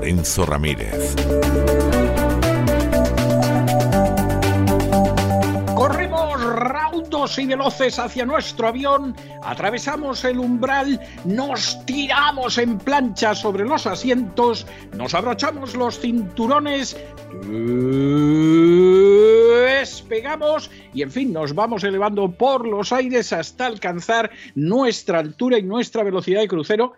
Lorenzo Ramírez. Corremos raudos y veloces hacia nuestro avión, atravesamos el umbral, nos tiramos en plancha sobre los asientos, nos abrochamos los cinturones, despegamos y en fin nos vamos elevando por los aires hasta alcanzar nuestra altura y nuestra velocidad de crucero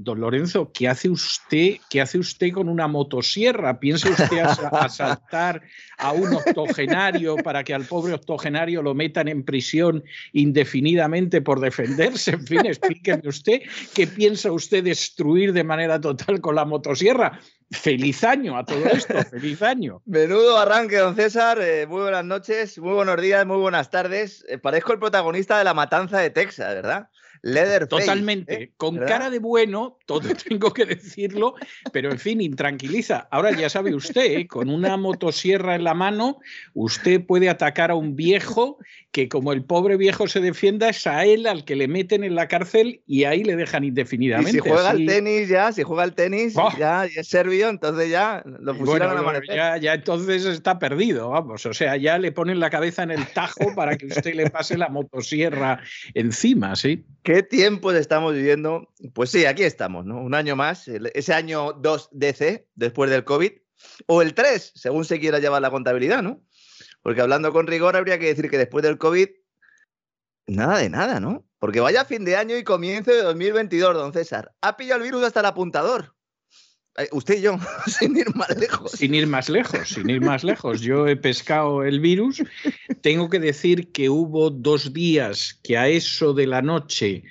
Don Lorenzo, ¿qué hace usted, qué hace usted con una motosierra? ¿Piensa usted asaltar a un octogenario para que al pobre octogenario lo metan en prisión indefinidamente por defenderse? En fin, explíqueme usted qué piensa usted destruir de manera total con la motosierra. Feliz año a todo esto, feliz año. Menudo arranque, don César. Eh, muy buenas noches, muy buenos días, muy buenas tardes. Eh, parezco el protagonista de la matanza de Texas, ¿verdad? Totalmente, ¿eh? con cara de bueno, todo tengo que decirlo, pero en fin, intranquiliza. Ahora ya sabe usted, ¿eh? con una motosierra en la mano, usted puede atacar a un viejo que como el pobre viejo se defienda, es a él al que le meten en la cárcel y ahí le dejan indefinidamente. si juega al tenis ya, si juega al tenis, ya, es serbio, entonces ya lo pusieron a la ya, ya entonces está perdido, vamos. O sea, ya le ponen la cabeza en el tajo para que usted le pase la motosierra encima, ¿sí? ¿Qué tiempos estamos viviendo? Pues sí, aquí estamos, ¿no? Un año más, ese año 2 DC, después del COVID, o el 3, según se quiera llevar la contabilidad, ¿no? Porque hablando con rigor, habría que decir que después del COVID, nada de nada, ¿no? Porque vaya fin de año y comienzo de 2022, don César. Ha pillado el virus hasta el apuntador. Eh, usted y yo, sin ir más lejos. Sin ir más lejos, sin ir más lejos. Yo he pescado el virus. Tengo que decir que hubo dos días que a eso de la noche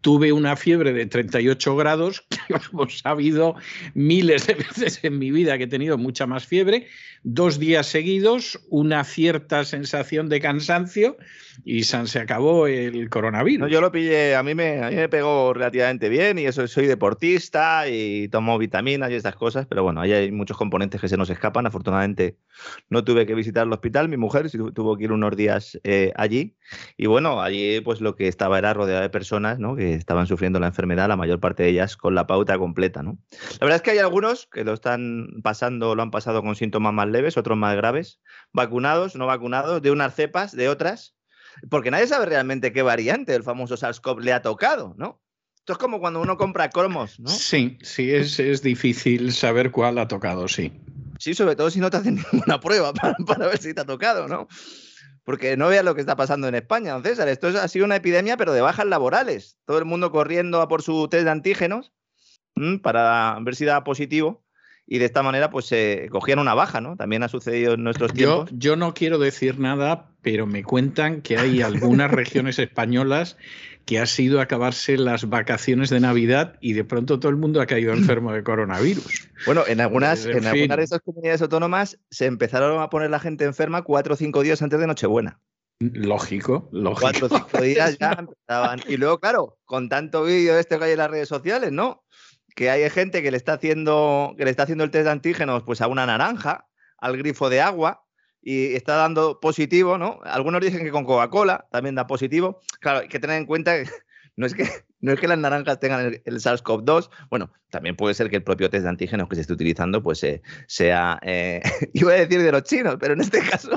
tuve una fiebre de 38 grados, que hemos sabido miles de veces en mi vida que he tenido mucha más fiebre, dos días seguidos, una cierta sensación de cansancio y se acabó el coronavirus. yo lo pillé, a mí, me, a mí me pegó relativamente bien y eso soy deportista y tomo vitaminas y estas cosas, pero bueno, ahí hay muchos componentes que se nos escapan. Afortunadamente no tuve que visitar el hospital, mi mujer sí tuvo que ir unos días eh, allí y bueno, allí pues lo que estaba era rodeado de personas ¿no? que estaban sufriendo la enfermedad, la mayor parte de ellas con la pauta completa. ¿no? La verdad es que hay algunos que lo están pasando, lo han pasado con síntomas más leves, otros más graves, vacunados, no vacunados, de unas cepas, de otras porque nadie sabe realmente qué variante del famoso SARS-CoV le ha tocado, ¿no? Esto es como cuando uno compra cromos, ¿no? Sí, sí, es, difícil saber cuál ha tocado, sí. Sí, sobre todo si no te hacen ninguna prueba para, ver si te ha tocado, ¿no? Porque no veas lo que está pasando en España, don César. Esto ha sido una epidemia, pero de bajas laborales. Todo el mundo corriendo a por su test de antígenos para ver si da positivo y de esta manera pues se cogían una baja, ¿no? También ha sucedido en nuestros tiempos. Yo, yo no quiero decir nada, pero me cuentan que hay algunas regiones españolas que ha sido acabarse las vacaciones de Navidad y de pronto todo el mundo ha caído enfermo de coronavirus. Bueno, en algunas, en, algunas de esas comunidades autónomas se empezaron a poner la gente enferma cuatro o cinco días antes de Nochebuena. Lógico, lógico. Cuatro o cinco días ya empezaban. Y luego, claro, con tanto vídeo este que hay en las redes sociales, ¿no? Que hay gente que le está haciendo, que le está haciendo el test de antígenos pues a una naranja, al grifo de agua, y está dando positivo, ¿no? Algunos dicen que con Coca-Cola también da positivo. Claro, hay que tener en cuenta que no es que, no es que las naranjas tengan el, SARS-CoV-2, bueno, también puede ser que el propio test de antígenos que se esté utilizando pues eh, sea, eh, iba a decir de los chinos, pero en este caso,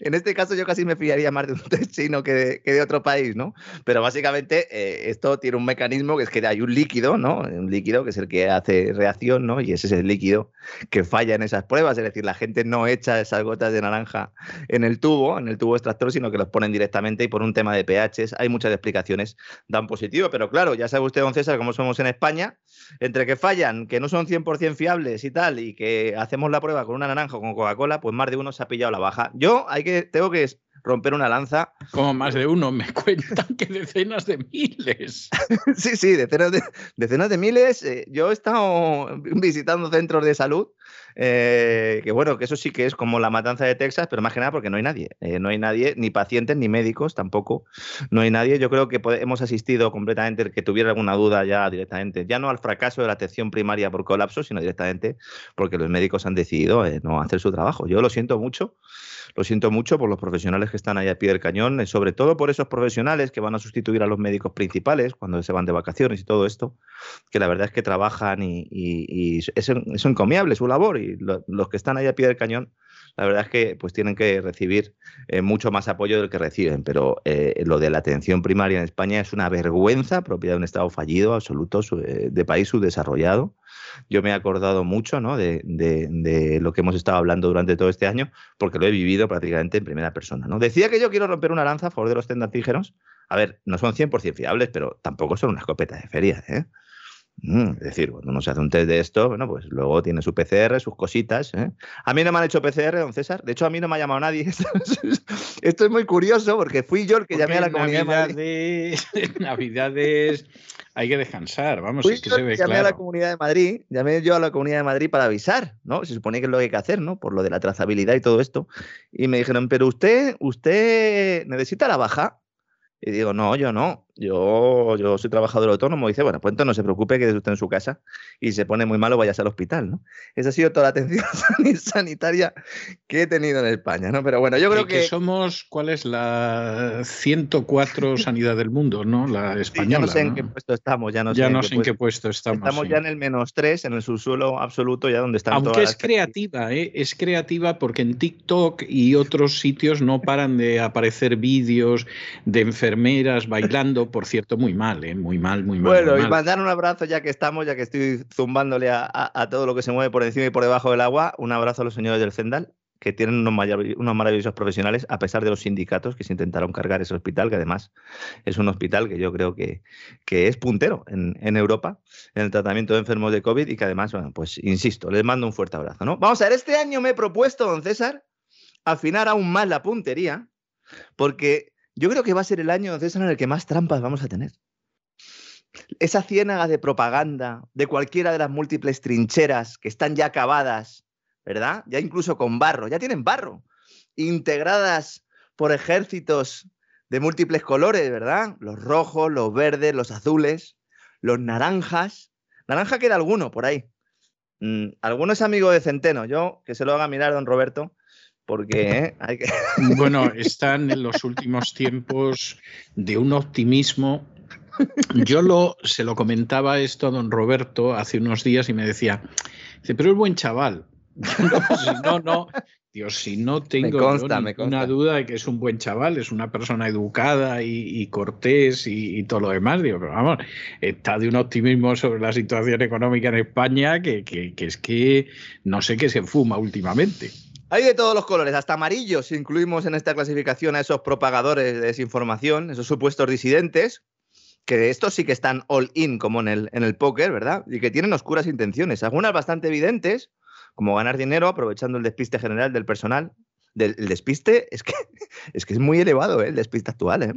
en este caso yo casi me fiaría más de un test chino que de, que de otro país, ¿no? Pero básicamente eh, esto tiene un mecanismo que es que hay un líquido, ¿no? Un líquido que es el que hace reacción, ¿no? Y ese es el líquido que falla en esas pruebas, es decir, la gente no echa esas gotas de naranja en el tubo, en el tubo extractor, sino que los ponen directamente y por un tema de pHs hay muchas explicaciones, dan positivo, pero claro, ya sabe usted, don César, cómo somos en España, entre que fallan, que no son 100% fiables y tal, y que hacemos la prueba con una naranja o con Coca-Cola, pues más de uno se ha pillado la baja. Yo hay que, tengo que romper una lanza. Como más de uno, me cuentan que decenas de miles. sí, sí, decenas de, decenas de miles. Eh, yo he estado visitando centros de salud, eh, que bueno, que eso sí que es como la matanza de Texas, pero más que nada porque no hay nadie. Eh, no hay nadie, ni pacientes, ni médicos tampoco. No hay nadie. Yo creo que hemos asistido completamente, que tuviera alguna duda ya directamente, ya no al fracaso de la atención primaria por colapso, sino directamente porque los médicos han decidido no hacer su trabajo. Yo lo siento mucho. Lo siento mucho por los profesionales que están ahí a pie del cañón, eh, sobre todo por esos profesionales que van a sustituir a los médicos principales cuando se van de vacaciones y todo esto, que la verdad es que trabajan y, es, encomiable su labor y los que están ahí a pie del cañón la verdad es que pues tienen que recibir eh, mucho más apoyo del que reciben, pero eh, lo de la atención primaria en España es una vergüenza propia de un Estado fallido, absoluto, de país subdesarrollado yo me he acordado mucho ¿no? de, de, lo que hemos estado hablando durante todo este año, porque lo he vivido prácticamente en primera persona. ¿no? Decía que yo quiero romper una lanza a favor de los tendantígenos. A ver, no son 100% fiables, pero tampoco son una escopeta de feria. ¿eh? Mm, es decir, cuando uno se hace un test de esto, bueno, pues luego tiene su PCR, sus cositas. ¿eh? A mí no me han hecho PCR, don César. De hecho, a mí no me ha llamado nadie. Esto es muy curioso porque fui yo el que llamé a la comunidad de Madrid. Navidades, hay que descansar, vamos, es que se ve llamé a la Comunidad de Madrid, llamé yo a la Comunidad de Madrid para avisar, ¿no? Se supone que es lo que hay que hacer, ¿no? Por lo de la trazabilidad y todo esto. Y me dijeron, pero usted, usted necesita la baja. Y digo, no, yo no. Yo, yo soy trabajador autónomo. Y dice, bueno, pues entonces no se preocupe, que usted en su casa y se pone muy malo, vayas al hospital, ¿no? Esa ha sido toda la atención sanitaria que he tenido en España, ¿no? Pero bueno, yo creo que... somos, ¿cuál es la 104 sanidad del mundo, ¿no? La española. ya no sé en qué puesto estamos, ya no sé, ya no sé en, qué puesto estamos. Estamos ya en el menos 3, en el subsuelo absoluto, ya donde están Aunque es creativa, ¿eh? Es creativa porque en TikTok y otros sitios no paran de aparecer vídeos de enfermeras bailando por cierto, muy mal, ¿eh? muy mal, muy mal. Bueno, y mandar un abrazo ya que estamos, ya que estoy zumbándole a, todo lo que se mueve por encima y por debajo del agua. Un abrazo a los señores del Zendal, que tienen unos, unos maravillosos profesionales, a pesar de los sindicatos que se intentaron cargar ese hospital, que además es un hospital que yo creo que, que es puntero en, en, Europa en el tratamiento de enfermos de COVID y que además, bueno, pues insisto, les mando un fuerte abrazo. ¿no? Vamos a ver, este año me he propuesto, don César, afinar aún más la puntería, porque yo creo que va a ser el año, César, en el que más trampas vamos a tener. Esa ciénaga de propaganda de cualquiera de las múltiples trincheras que están ya acabadas, ¿verdad? Ya incluso con barro, ya tienen barro, integradas por ejércitos de múltiples colores, ¿verdad? Los rojos, los verdes, los azules, los naranjas. Naranja queda alguno por ahí. Mm, alguno es amigo de Centeno, yo que se lo haga mirar, don Roberto, porque ¿eh? hay que... Bueno, están en los últimos tiempos de un optimismo. Yo lo, se lo comentaba esto a don Roberto hace unos días y me decía, dice, pero es buen chaval. No, no, Dios, si no tengo una duda de que es un buen chaval, es una persona educada y, cortés y, todo lo demás, digo, pero vamos, está de un optimismo sobre la situación económica en España que, que es que no sé qué se fuma últimamente. Hay de todos los colores, hasta amarillos incluimos en esta clasificación a esos propagadores de desinformación, esos supuestos disidentes, que estos sí que están all in como en el, en el póker, ¿verdad? Y que tienen oscuras intenciones, algunas bastante evidentes, como ganar dinero aprovechando el despiste general del personal. Del, el despiste es que, es que es muy elevado, ¿eh? el despiste actual. ¿eh?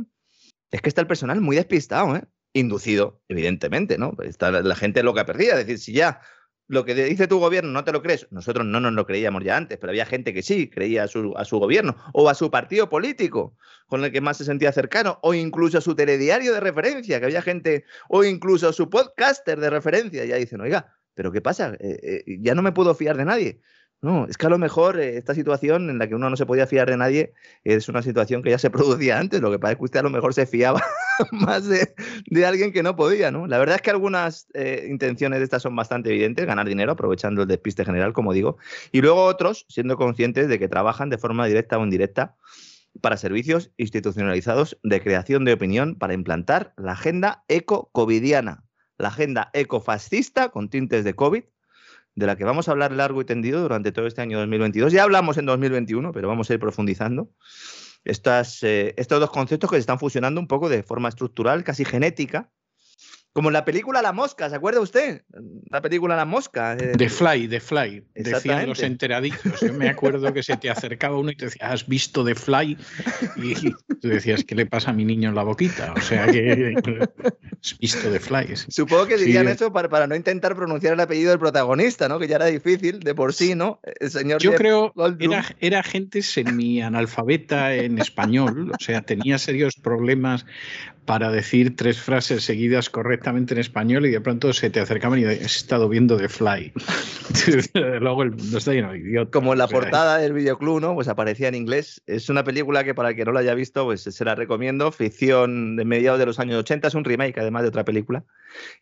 Es que está el personal muy despistado, ¿eh? inducido, evidentemente, ¿no? Está la, la gente loca perdida, es decir, si ya lo que dice tu gobierno no te lo crees. Nosotros no nos lo creíamos ya antes, pero había gente que sí creía a su, a su gobierno o a su partido político con el que más se sentía cercano, o incluso a su telediario de referencia, que había gente, o incluso a su podcaster de referencia. Ya dicen, oiga, ¿pero qué pasa? Eh, eh, ya no me puedo fiar de nadie. No, es que a lo mejor eh, esta situación en la que uno no se podía fiar de nadie es una situación que ya se producía antes. Lo que pasa es que usted a lo mejor se fiaba más de, alguien que no podía, ¿no? La verdad es que algunas eh, intenciones de estas son bastante evidentes, ganar dinero aprovechando el despiste general, como digo, y luego otros siendo conscientes de que trabajan de forma directa o indirecta para servicios institucionalizados de creación de opinión para implantar la agenda eco-covidiana, la agenda ecofascista con tintes de COVID, de la que vamos a hablar largo y tendido durante todo este año 2022. Ya hablamos en 2021, pero vamos a ir profundizando. Estas, eh, estos dos conceptos que se están fusionando un poco de forma estructural, casi genética, Como en la película La Mosca, ¿se acuerda usted? La película La Mosca. Eh, The Fly, The Fly. Decían los enteraditos. Yo me acuerdo que se te acercaba uno y te decía, ¿has visto The Fly? Y tú decías, ¿qué le pasa a mi niño en la boquita? O sea que has visto The Fly. Supongo que dirían eso para, para, no intentar pronunciar el apellido del protagonista, ¿no? Que ya era difícil de por sí, ¿no? El señor Yo creo era, era gente semi-analfabeta en español, o sea, tenía serios problemas para decir tres frases seguidas correctamente en español y de pronto se te acercaban y has estado viendo The Fly. Luego el, no está lleno de idiota. Como la portada del videoclub, ¿no? Pues aparecía en inglés. Es una película que para el que no la haya visto, pues se la recomiendo. Ficción de mediados de los años 80, es un remake además de otra película.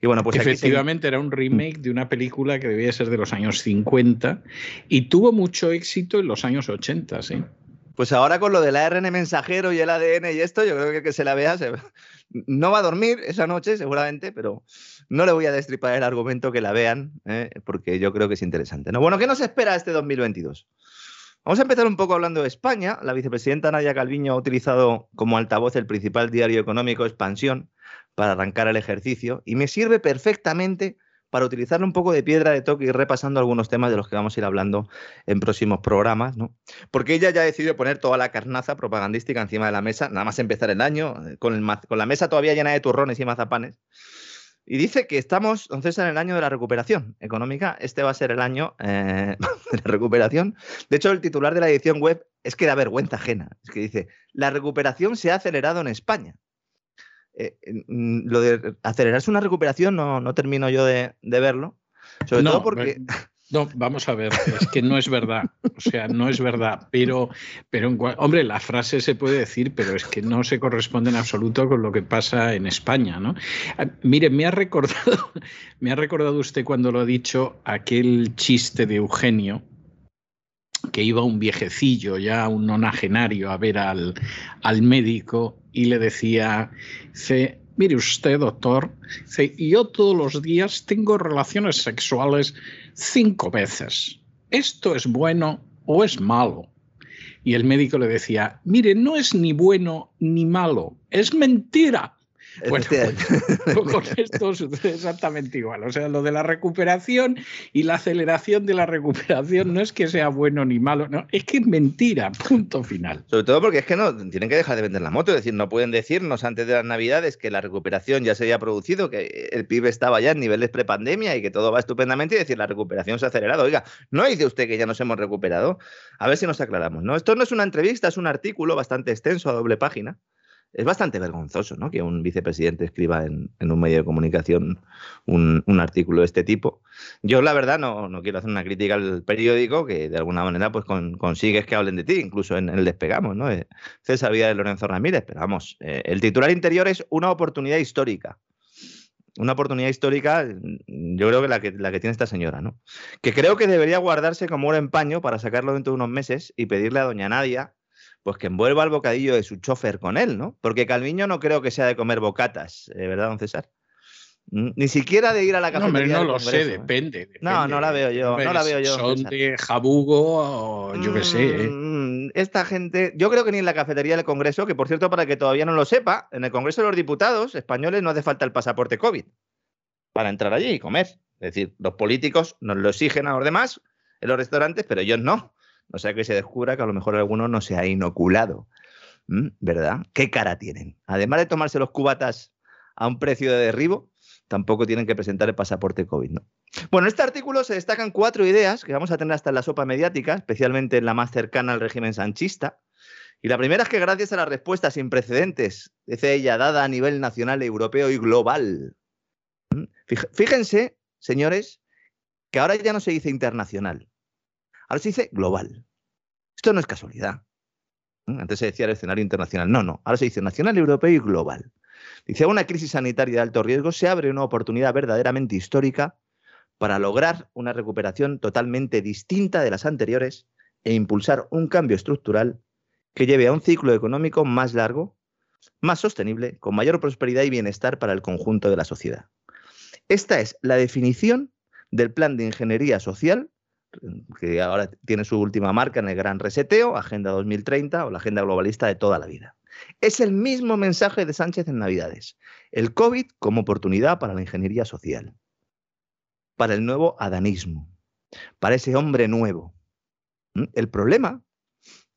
Y bueno, pues Efectivamente era un remake de una película que debía ser de los años 50 y tuvo mucho éxito en los años 80, sí. Pues ahora con lo del ARN mensajero y el ADN y esto, yo creo que que se la vea no va a dormir esa noche, seguramente, pero no le voy a destripar el argumento que la vean, ¿eh? porque yo creo que es interesante. ¿no? Bueno, ¿qué nos espera este 2022? Vamos a empezar un poco hablando de España. La vicepresidenta Nadia Calviño ha utilizado como altavoz el principal diario económico Expansión para arrancar el ejercicio y me sirve perfectamente para utilizarle un poco de piedra de toque y repasando algunos temas de los que vamos a ir hablando en próximos programas, ¿no? Porque ella ya ha decidido poner toda la carnaza propagandística encima de la mesa, nada más empezar el año, eh, con, con la mesa todavía llena de turrones y mazapanes. Y dice que estamos, entonces, en el año de la recuperación económica. Este va a ser el año eh, de la recuperación. De hecho, el titular de la edición web es que da vergüenza ajena. Es que dice, la recuperación se ha acelerado en España. Eh, mm, lo de acelerarse una recuperación no, no termino yo de, verlo. Sobre todo porque. No, vamos a ver, es que no es verdad, o sea, no es verdad, pero, pero hombre, la frase se puede decir, pero es que no se corresponde en absoluto con lo que pasa en España, ¿no? Ah, mire, me ha recordado, me ha recordado usted cuando lo ha dicho aquel chiste de Eugenio, que iba un viejecillo, ya un nonagenario, a ver al, al médico y le decía, dice, mire usted, doctor, dice, yo todos los días tengo relaciones sexuales cinco veces. ¿Esto es bueno o es malo? Y el médico le decía, mire, no es ni bueno ni malo, es mentira. Bueno, con esto sucede exactamente igual. O sea, lo de la recuperación y la aceleración de la recuperación no es que sea bueno ni malo, no, es que es mentira, punto final. Sobre todo porque es que no tienen que dejar de vender la moto, es decir, no pueden decirnos antes de las Navidades que la recuperación ya se había producido, que el PIB estaba ya en niveles prepandemia y que todo va estupendamente y decir la recuperación se ha acelerado. Oiga, ¿no dice usted que ya nos hemos recuperado? A ver si nos aclaramos, ¿no? Esto no es una entrevista, es un artículo bastante extenso a doble página es bastante vergonzoso ¿no? que un vicepresidente escriba en, un medio de comunicación un, artículo de este tipo. Yo, la verdad, no, no, quiero hacer una crítica al periódico que de alguna manera pues consigues que hablen de ti, incluso en, el Despegamos, ¿no? César Vida de Lorenzo Ramírez. Pero vamos, eh, el titular interior es una oportunidad histórica. Una oportunidad histórica, yo creo que la, que la que tiene esta señora, ¿no? Que creo que debería guardarse como un empaño para sacarlo dentro de unos meses y pedirle a doña Nadia pues que envuelva el bocadillo de su chofer con él, ¿no? Porque Calviño no creo que sea de comer bocatas, ¿eh? ¿verdad, don César? Mm, ni siquiera de ir a la cafetería. No, no lo sé, ¿eh? depende, No, no la veo yo. no la veo yo. Son de jabugo o yo qué sé. ¿eh? Mm, esta gente, yo creo que ni en la cafetería del Congreso, que por cierto, para que todavía no lo sepa, en el Congreso de los Diputados españoles no hace falta el pasaporte COVID para entrar allí y comer. Es decir, los políticos nos lo exigen a los demás en los restaurantes, pero ellos no. O sea que se descubra que a lo mejor alguno no se ha inoculado. ¿Verdad? ¿Qué cara tienen? Además de tomarse los cubatas a un precio de derribo, tampoco tienen que presentar el pasaporte COVID. ¿no? Bueno, en este artículo se destacan cuatro ideas que vamos a tener hasta en la sopa mediática, especialmente en la más cercana al régimen sanchista. Y la primera es que gracias a la respuesta sin precedentes, dice ella, dada a nivel nacional, europeo y global. Fíjense, señores, que ahora ya no se dice internacional, Ahora se dice global. Esto no es casualidad. Antes se decía el escenario internacional. No, no. Ahora se dice nacional, europeo y global. Dice, una crisis sanitaria de alto riesgo se abre una oportunidad verdaderamente histórica para lograr una recuperación totalmente distinta de las anteriores e impulsar un cambio estructural que lleve a un ciclo económico más largo, más sostenible, con mayor prosperidad y bienestar para el conjunto de la sociedad. Esta es la definición del plan de ingeniería social que ahora tiene su última marca en el gran reseteo, Agenda 2030 o la agenda globalista de toda la vida. Es el mismo mensaje de Sánchez en Navidades. El COVID como oportunidad para la ingeniería social, para el nuevo adanismo, para ese hombre nuevo. ¿Mm? El problema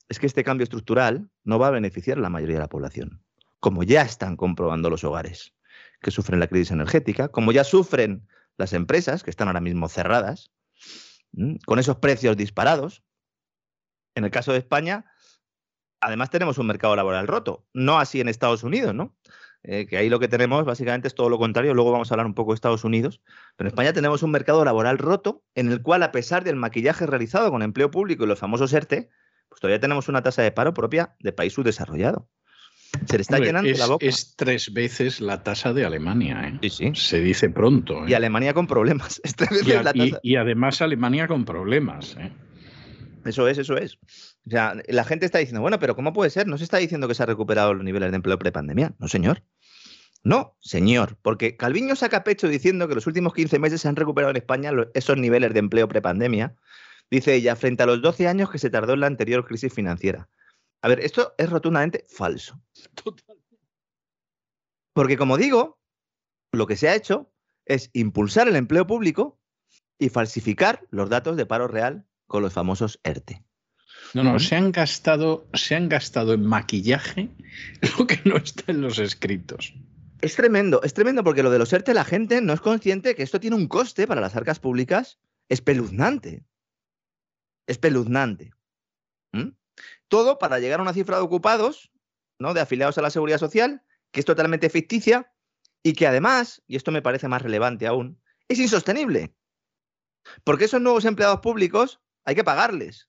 es que este cambio estructural no va a beneficiar a la mayoría de la población, como ya están comprobando los hogares que sufren la crisis energética, como ya sufren las empresas que están ahora mismo cerradas, con esos precios disparados. En el caso de España, además tenemos un mercado laboral roto, no así en Estados Unidos, ¿no? Eh, que ahí lo que tenemos básicamente es todo lo contrario, luego vamos a hablar un poco de Estados Unidos, pero en España tenemos un mercado laboral roto en el cual a pesar del maquillaje realizado con empleo público y los famosos ERTE, pues todavía tenemos una tasa de paro propia de país subdesarrollado. Se le está llenando la boca. Es tres veces la tasa de Alemania. ¿eh? Sí, sí. Se dice pronto. Y Alemania con problemas. Es tres veces y, la tasa. y- y además Alemania con problemas. ¿eh? Eso es, eso es. O sea, la gente está diciendo, bueno, pero ¿cómo puede ser? No se está diciendo que se han recuperado los niveles de empleo prepandemia. No, señor. No, señor. Porque Calviño saca pecho diciendo que los últimos 15 meses se han recuperado en España esos niveles de empleo prepandemia. Dice ella, frente a los 12 años que se tardó en la anterior crisis financiera. A ver, esto es rotundamente falso. Porque como digo, lo que se ha hecho es impulsar el empleo público y falsificar los datos de paro real con los famosos ERTE. No, no, se han gastado, se han gastado en maquillaje lo que no está en los escritos. Es tremendo, es tremendo porque lo de los ERTE la gente no es consciente que esto tiene un coste para las arcas públicas espeluznante. Espeluznante. ¿Mm? Todo para llegar a una cifra de ocupados, ¿no? De afiliados a la seguridad social, que es totalmente ficticia y que además, y esto me parece más relevante aún, es insostenible. Porque esos nuevos empleados públicos hay que pagarles.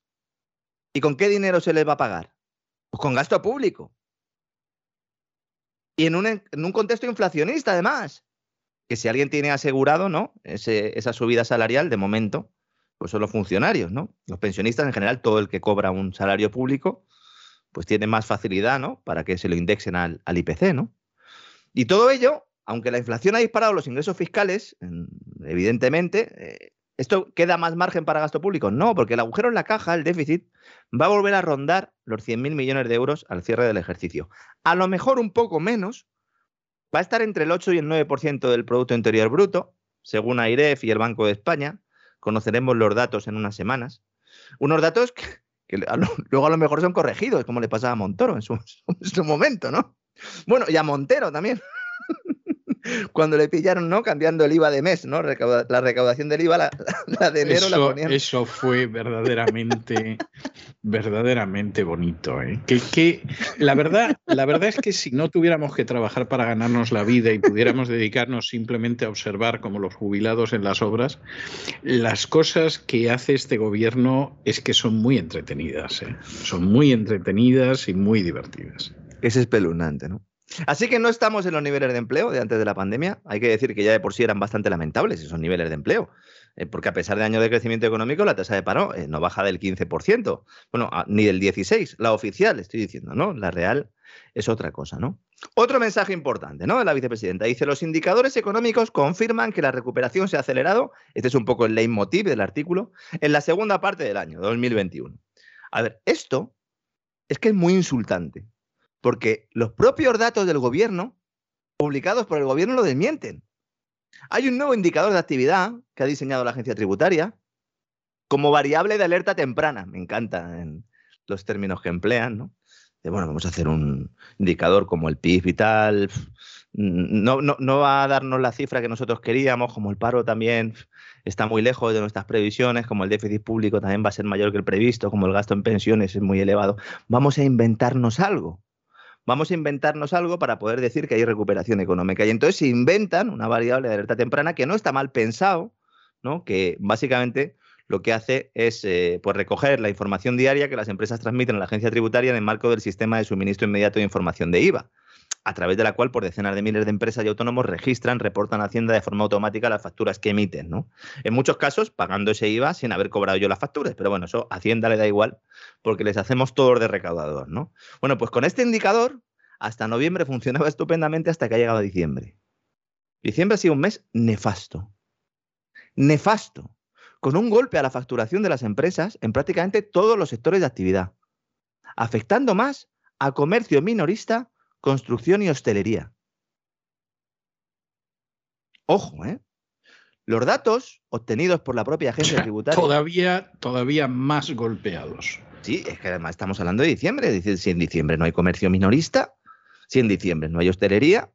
¿Y con qué dinero se les va a pagar? Pues con gasto público. Y en un, en un contexto inflacionista, además. Que si alguien tiene asegurado, ¿no? Ese- esa subida salarial, de momento, pues son los funcionarios, ¿no? Los pensionistas, en general, todo el que cobra un salario público, pues tiene más facilidad, ¿no? Para que se lo indexen al, IPC, ¿no? Y todo ello, aunque la inflación ha disparado los ingresos fiscales, en- evidentemente, eh, ¿esto queda más margen para gasto público? No, porque el agujero en la caja, el déficit, va a volver a rondar los 100.000 millones de euros al cierre del ejercicio. A lo mejor un poco menos, va a estar entre el 8 y el 9% del Producto Interior Bruto, según AIREF y el Banco de España. Conoceremos los datos en unas semanas. Unos datos que, luego a lo mejor son corregidos, como le pasaba a Montoro en su momento, ¿no? Bueno, y a Montero también. Cuando le pillaron, ¿no? Cambiando el IVA de mes, ¿no? Recauda- la recaudación del IVA, la, la de enero la Eso, ponían. eso fue verdaderamente, verdaderamente bonito. ¿eh? Que, que la, verdad, la verdad es que si no tuviéramos que trabajar para ganarnos la vida y pudiéramos dedicarnos simplemente a observar como los jubilados en las obras, las cosas que hace este gobierno es que son muy entretenidas. ¿eh? Son muy entretenidas y muy divertidas. Es espeluznante, ¿no? Así que no estamos en los niveles de empleo de antes de la pandemia. Hay que decir que ya de por sí eran bastante lamentables esos niveles de empleo. eh, porque a pesar de años de crecimiento económico, la tasa de paro eh, no baja del 15%. Bueno, a- ni del 16%. La oficial, estoy diciendo, ¿no? La real es otra cosa, ¿no? Otro mensaje importante, ¿no? De la vicepresidenta. Dice, los indicadores económicos confirman que la recuperación se ha acelerado. Este es un poco el leitmotiv del artículo. En la segunda parte del año, 2021. A ver, esto es que es muy insultante porque los propios datos del gobierno, publicados por el gobierno, lo desmienten. Hay un nuevo indicador de actividad que ha diseñado la agencia tributaria como variable de alerta temprana. Me encantan los términos que emplean, ¿no? De, bueno, vamos a hacer un indicador como el PIB y tal. No, no, no va a darnos la cifra que nosotros queríamos, como el paro también está muy lejos de nuestras previsiones, como el déficit público también va a ser mayor que el previsto, como el gasto en pensiones es muy elevado. Vamos a inventarnos algo vamos a inventarnos algo para poder decir que hay recuperación económica. Y entonces se inventan una variable de alerta temprana que no está mal pensado, ¿no? que básicamente lo que hace es eh, pues recoger la información diaria que las empresas transmiten a la agencia tributaria en el marco del sistema de suministro inmediato de información de IVA, a través de la cual por decenas de miles de empresas y autónomos registran, reportan a Hacienda de forma automática las facturas que emiten. ¿no? En muchos casos pagando ese IVA sin haber cobrado yo las facturas, pero bueno, eso a Hacienda le da igual porque les hacemos todos de recaudador. ¿no? Bueno, pues con este indicador, hasta noviembre funcionaba estupendamente hasta que ha llegado diciembre. Diciembre ha sido un mes nefasto. Nefasto. Con un golpe a la facturación de las empresas en prácticamente todos los sectores de actividad. Afectando más a comercio minorista, construcción y hostelería. Ojo, ¿eh? Los datos obtenidos por la propia agencia tributaria. Todavía, todavía más golpeados. Sí, es que además estamos hablando de diciembre. Si en diciembre no hay comercio minorista, si en diciembre no hay hostelería,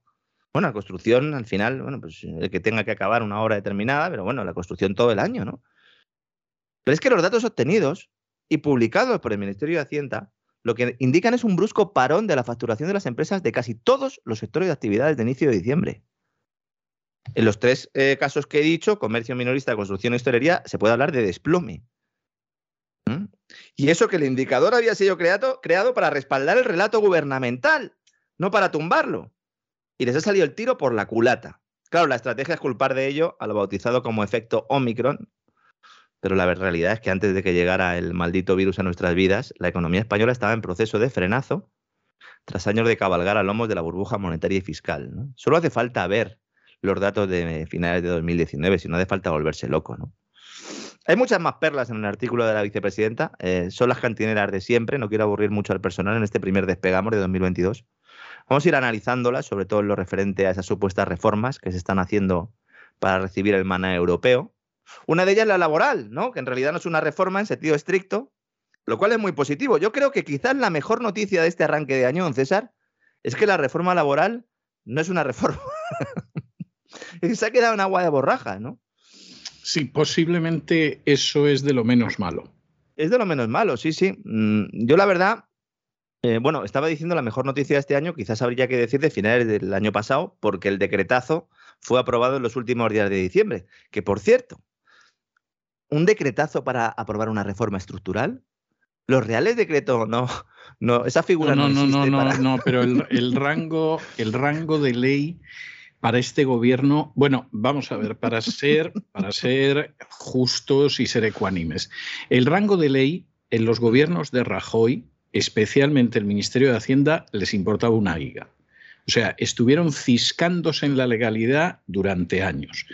bueno, la construcción al final, bueno, pues el que tenga que acabar una hora determinada, pero bueno, la construcción todo el año, ¿no? Pero es que los datos obtenidos y publicados por el Ministerio de Hacienda lo que indican es un brusco parón de la facturación de las empresas de casi todos los sectores de actividades de inicio de diciembre. En los tres eh, casos que he dicho, comercio minorista, construcción y hostelería, se puede hablar de desplome. ¿Mm? Y eso que el indicador había sido creado, creado para respaldar el relato gubernamental, no para tumbarlo. Y les ha salido el tiro por la culata. Claro, la estrategia es culpar de ello a lo bautizado como efecto Omicron, pero la realidad es que antes de que llegara el maldito virus a nuestras vidas, la economía española estaba en proceso de frenazo tras años de cabalgar a lomos de la burbuja monetaria y fiscal. Solo hace falta ver los datos de finales de 2019, si no hace falta volverse loco. Hay muchas más perlas en el artículo de la vicepresidenta, eh, son las cantineras de siempre, no quiero aburrir mucho al personal en este primer despegamos de 2022. Vamos a ir analizándolas, sobre todo en lo referente a esas supuestas reformas que se están haciendo para recibir el maná europeo. Una de ellas es la laboral, ¿no? que en realidad no es una reforma en sentido estricto, lo cual es muy positivo. Yo creo que quizás la mejor noticia de este arranque de año, don César, es que la reforma laboral no es una reforma. se ha quedado en agua de borraja, ¿no? Sí, posiblemente eso es de lo menos malo. Es de lo menos malo, sí, sí. Mm, yo la verdad, eh, bueno, estaba diciendo la mejor noticia de este año, quizás habría que decir de finales del año pasado, porque el decretazo fue aprobado en los últimos días de diciembre. Que por cierto, un decretazo para aprobar una reforma estructural. Los reales decretos no, no, esa figura no, no, no, no, no, no, pero el, rango, el rango de ley para este gobierno, bueno, vamos a ver, para ser, para ser justos y ser ecuánimes, el rango de ley en los gobiernos de Rajoy, especialmente el Ministerio de Hacienda, les importaba una higa. O sea, estuvieron ciscándose en la legalidad durante años.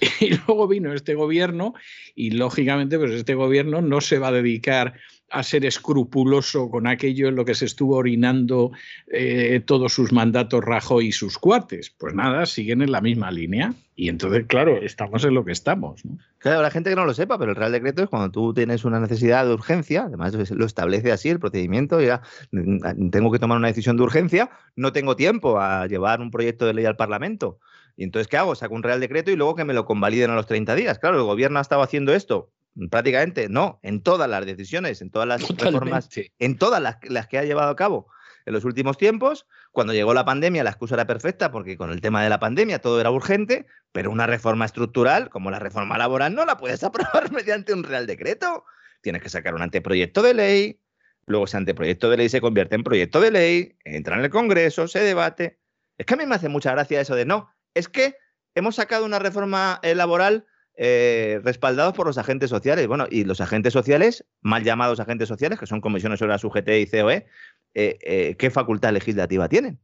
Y luego vino este gobierno y lógicamente pues este gobierno no se va a dedicar a ser escrupuloso con aquello en lo que se estuvo orinando eh, todos sus mandatos Rajoy y sus cuates. Pues nada, siguen en la misma línea. Y entonces, claro, estamos en lo que estamos. Claro, la gente que no lo sepa, pero el Real Decreto es cuando tú tienes una necesidad de urgencia, además lo establece así el procedimiento, ya mm, tengo que tomar una decisión de urgencia, no tengo tiempo a llevar un proyecto de ley al Parlamento. Y entonces, ¿qué hago? Saco un Real Decreto y luego que me lo convaliden a los 30 días. Claro, el gobierno ha estado haciendo esto prácticamente, no, en todas las decisiones, en todas las reformas, en todas las, las, que ha llevado a cabo en los últimos tiempos. Cuando llegó la pandemia, la excusa era perfecta porque con el tema de la pandemia todo era urgente, pero una reforma estructural como la reforma laboral no la puedes aprobar mediante un real decreto. Tienes que sacar un anteproyecto de ley, luego ese anteproyecto de ley se convierte en proyecto de ley, entra en el Congreso, se debate. Es que a mí me hace mucha gracia eso de no, es que hemos sacado una reforma eh, laboral eh, respaldados por los agentes sociales. Bueno, y los agentes sociales, mal llamados agentes sociales, que son comisiones sobre la UGT y COE, eh, eh, ¿qué facultad legislativa tienen?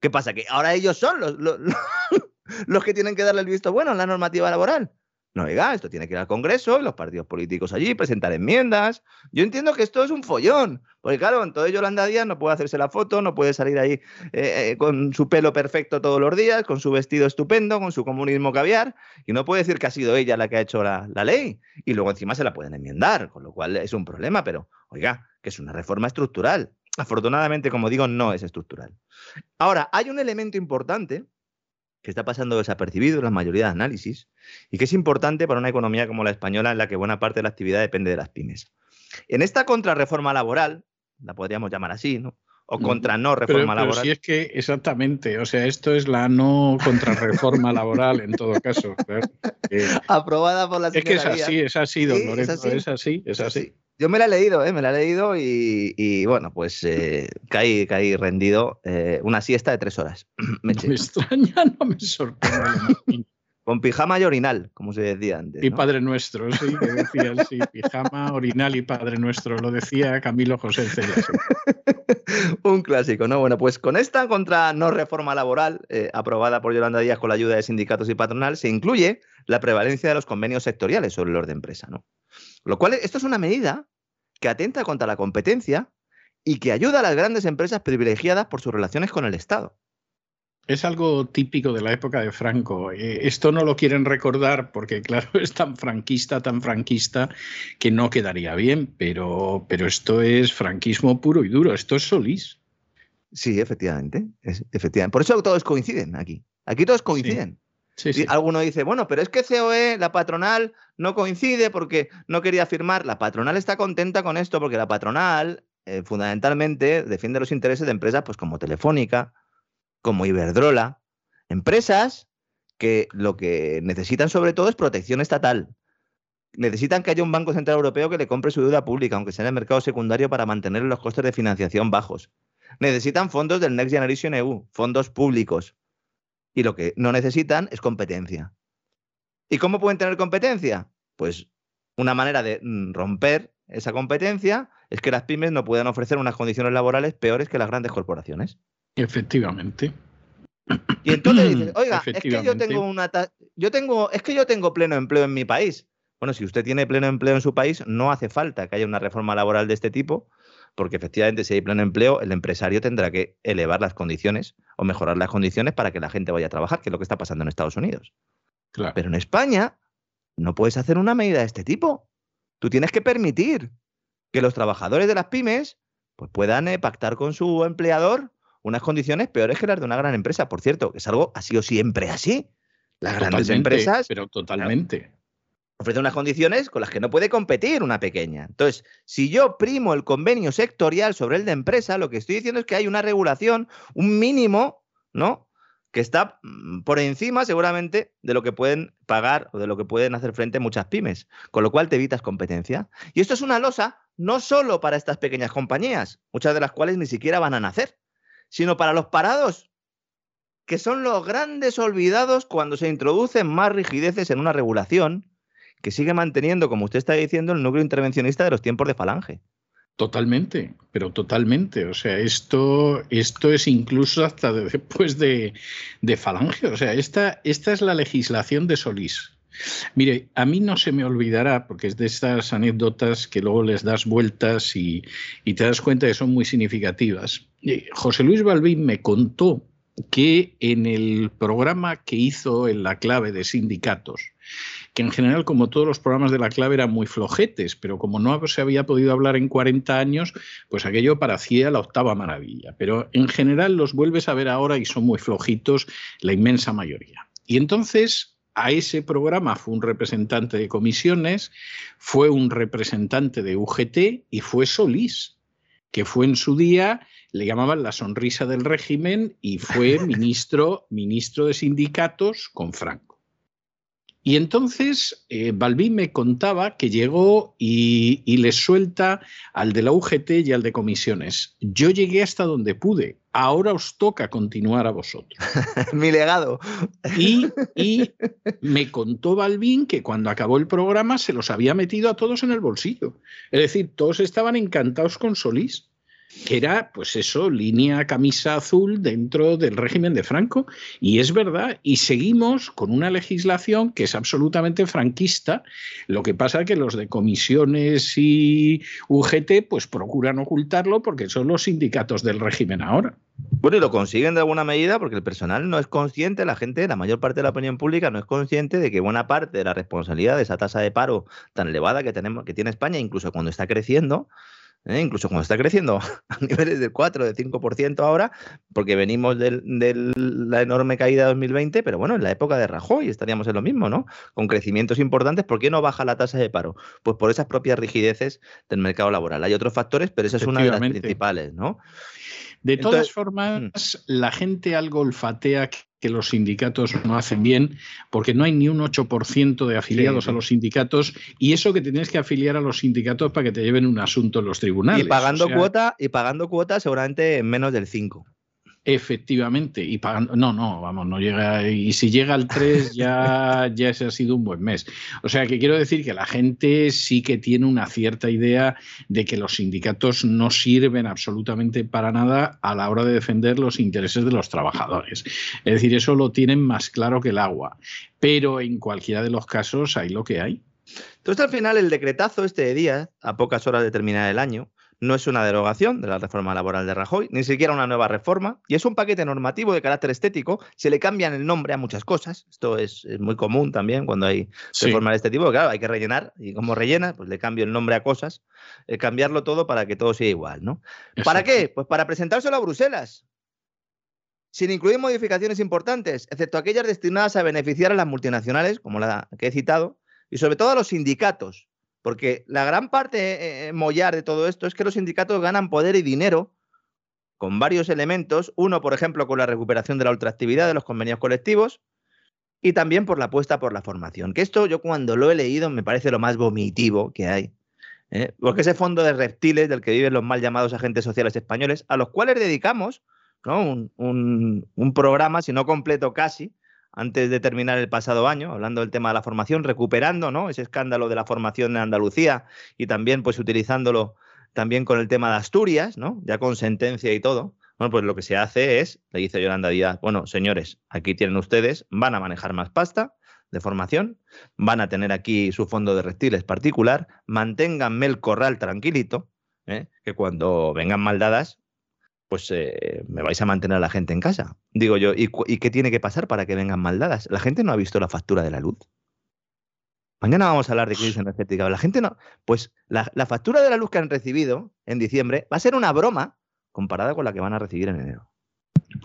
¿Qué pasa? Que ahora ellos son los, los, que tienen que darle el visto bueno a la normativa laboral. No, oiga, esto tiene que ir al Congreso, los partidos políticos allí, presentar enmiendas. Yo entiendo que esto es un follón, porque claro, entonces Yolanda Díaz no puede hacerse la foto, no puede salir ahí eh, con su pelo perfecto todos los días, con su vestido estupendo, con su comunismo caviar, y no puede decir que ha sido ella la que ha hecho la, la ley. Y luego encima se la pueden enmendar, con lo cual es un problema, pero oiga, que es una reforma estructural. Afortunadamente, como digo, no es estructural. Ahora, hay un elemento importante que está pasando desapercibido en la mayoría de análisis y que es importante para una economía como la española en la que buena parte de la actividad depende de las pymes. En esta contrarreforma laboral, la podríamos llamar así, ¿no? o contra no reforma laboral. Pero si es que exactamente, o sea, esto es la no contrarreforma laboral en todo caso. Aprobada por la Es que es así, es así, don Lorenzo, es así, es así. Yo me la he leído, ¿eh? me la he leído y, bueno, pues eh, caí, caí rendido. Eh, una siesta de tres horas. me, me extraña, no me sorprende. Con pijama y orinal, como se decía antes. Y Padre Nuestro, sí, que decían, sí, pijama, orinal y Padre Nuestro, lo decía Camilo José Celas. Un clásico, ¿no? Bueno, pues con esta contra no reforma laboral, eh, aprobada por Yolanda Díaz con la ayuda de sindicatos y patronal, se incluye la prevalencia de los convenios sectoriales sobre el orden de empresa, ¿no? Lo cual, esto es una medida que atenta contra la competencia y que ayuda a las grandes empresas privilegiadas por sus relaciones con el Estado. Es algo típico de la época de Franco. Eh, esto no lo quieren recordar porque, claro, es tan franquista, tan franquista, que no quedaría bien, pero, pero esto es franquismo puro y duro. Esto es Solís. Sí, efectivamente, efectivamente. Por eso todos coinciden aquí. Aquí todos coinciden. Sí. Alguno dice, bueno, pero es que COE, la patronal, no coincide porque no quería firmar. La patronal está contenta con esto porque la patronal eh, fundamentalmente defiende los intereses de empresas pues, como Telefónica, como Iberdrola, empresas que lo que necesitan sobre todo es protección estatal. Necesitan que haya un Banco Central Europeo que le compre su deuda pública, aunque sea en el mercado secundario, para mantener los costes de financiación bajos. Necesitan fondos del Next Generation EU, fondos públicos. Y lo que no necesitan es competencia. ¿Y cómo pueden tener competencia? Pues una manera de mm, romper esa competencia es que las pymes no puedan ofrecer unas condiciones laborales peores que las grandes corporaciones. Efectivamente. Y entonces dices, oiga, es que yo tengo una yo tengo, es que yo tengo pleno empleo en mi país. Bueno, si usted tiene pleno empleo en su país, no hace falta que haya una reforma laboral de este tipo, porque efectivamente si hay pleno empleo, el empresario tendrá que elevar las condiciones o mejorar las condiciones para que la gente vaya a trabajar, que es lo que está pasando en Estados Unidos. Pero en España no puedes hacer una medida de este tipo. Tú tienes que permitir que los trabajadores de las pymes pues, puedan eh, pactar con su empleador unas condiciones peores que las de una gran empresa. Por cierto, es algo ha sido siempre así. Las grandes empresas. Pero totalmente. Ofrecen unas condiciones con las que no puede competir una pequeña. Entonces, si yo primo el convenio sectorial sobre el de empresa, lo que estoy diciendo es que hay una regulación, un mínimo, ¿no? Que está mm, por encima seguramente de lo que pueden pagar o de lo que pueden hacer frente muchas pymes, con lo cual te evitas competencia. Y esto es una losa no solo para estas pequeñas compañías, muchas de las cuales ni siquiera van a nacer sino para los parados, que son los grandes olvidados cuando se introducen más rigideces en una regulación que sigue manteniendo, como usted está diciendo, el núcleo intervencionista de los tiempos de Falange. Totalmente, pero totalmente. O sea, esto, esto es incluso hasta después de, de, Falange. O sea, esta, esta es la legislación de Solís. Mire, a mí no se me olvidará, porque es de estas anécdotas que luego les das vueltas y, te das cuenta que son muy significativas. Eh, José Luis Balbín me contó que en el programa que hizo en la clave de sindicatos, que en general, como todos los programas de la clave, eran muy flojetes, pero como no se había podido hablar en 40 años, pues aquello parecía la octava maravilla. Pero en general los vuelves a ver ahora y son muy flojitos la inmensa mayoría. Y entonces a ese programa fue un representante de comisiones, fue un representante de UGT y fue Solís, que fue en su día, le llamaban la sonrisa del régimen y fue ministro, ministro de sindicatos con Franco. Y entonces eh, Balbín me contaba que llegó y, y les suelta al de la UGT y al de comisiones. Yo llegué hasta donde pude. Ahora os toca continuar a vosotros. Mi legado. Y, y, me contó Balbín que cuando acabó el programa se los había metido a todos en el bolsillo. Es decir, todos estaban encantados con Solís que era, pues eso, línea camisa azul dentro del régimen de Franco. Y es verdad, y seguimos con una legislación que es absolutamente franquista. Lo que pasa es que los de comisiones y UGT pues procuran ocultarlo porque son los sindicatos del régimen ahora. Bueno, y lo consiguen de alguna medida porque el personal no es consciente, la gente, la mayor parte de la opinión pública no es consciente de que buena parte de la responsabilidad de esa tasa de paro tan elevada que tenemos, que tiene España, incluso cuando está creciendo, ¿eh? incluso cuando está creciendo a niveles del 4, del 5% ahora, porque venimos de la enorme caída de 2020, pero bueno, en la época de Rajoy estaríamos en lo mismo, ¿no? Con crecimientos importantes, ¿por qué no baja la tasa de paro? Pues por esas propias rigideces del mercado laboral. Hay otros factores, pero esa es una de las principales, ¿no? De todas formas, mm. la gente algo olfatea que los sindicatos no hacen bien, porque no hay ni un 8% de afiliados a los sindicatos, y eso que tienes que afiliar a los sindicatos para que te lleven un asunto en los tribunales. Y pagando cuota, y pagando cuota seguramente en menos del 5. Efectivamente, y pagando, no, no, vamos, no llega, y si llega al 3 ya, ya ese ha sido un buen mes. O sea que quiero decir que la gente sí que tiene una cierta idea de que los sindicatos no sirven absolutamente para nada a la hora de defender los intereses de los trabajadores. Es decir, eso lo tienen más claro que el agua, pero en cualquiera de los casos hay lo que hay. Entonces al final el decretazo este de día, a pocas horas de terminar el año, no es una derogación de la reforma laboral de Rajoy, ni siquiera una nueva reforma, y es un paquete normativo de carácter estético. Se le cambian el nombre a muchas cosas. Esto es, muy común también cuando hay reformas de este tipo. Claro, hay que rellenar, y como rellena, pues le cambio el nombre a cosas, eh, cambiarlo todo para que todo sea igual, ¿no? ¿Para qué? Pues para presentárselo a Bruselas. Sin incluir modificaciones importantes, excepto aquellas destinadas a beneficiar a las multinacionales, como la que he citado, y sobre todo a los sindicatos, porque la gran parte eh, eh, mollar de todo esto es que los sindicatos ganan poder y dinero con varios elementos. Uno, por ejemplo, con la recuperación de la ultraactividad de los convenios colectivos y también por la apuesta por la formación. Que esto yo cuando lo he leído me parece lo más vomitivo que hay. ¿eh? Porque ese fondo de reptiles del que viven los mal llamados agentes sociales españoles, a los cuales dedicamos un, un programa, si no completo casi, antes de terminar el pasado año, hablando del tema de la formación, recuperando ¿no? ese escándalo de la formación en Andalucía y también pues utilizándolo también con el tema de Asturias, ¿no? ya con sentencia y todo. Bueno, pues lo que se hace es, le dice Yolanda Díaz, bueno, señores, aquí tienen ustedes, van a manejar más pasta de formación, van a tener aquí su fondo de reptiles particular, manténganme el corral tranquilito, ¿eh? que cuando vengan maldadas, pues eh, me vais a mantener a la gente en casa. Digo yo, ¿y, qué tiene que pasar para que vengan maldadas? La gente no ha visto la factura de la luz. Mañana vamos a hablar de crisis energética. La gente no. Pues la, la, factura de la luz que han recibido en diciembre va a ser una broma comparada con la que van a recibir en enero.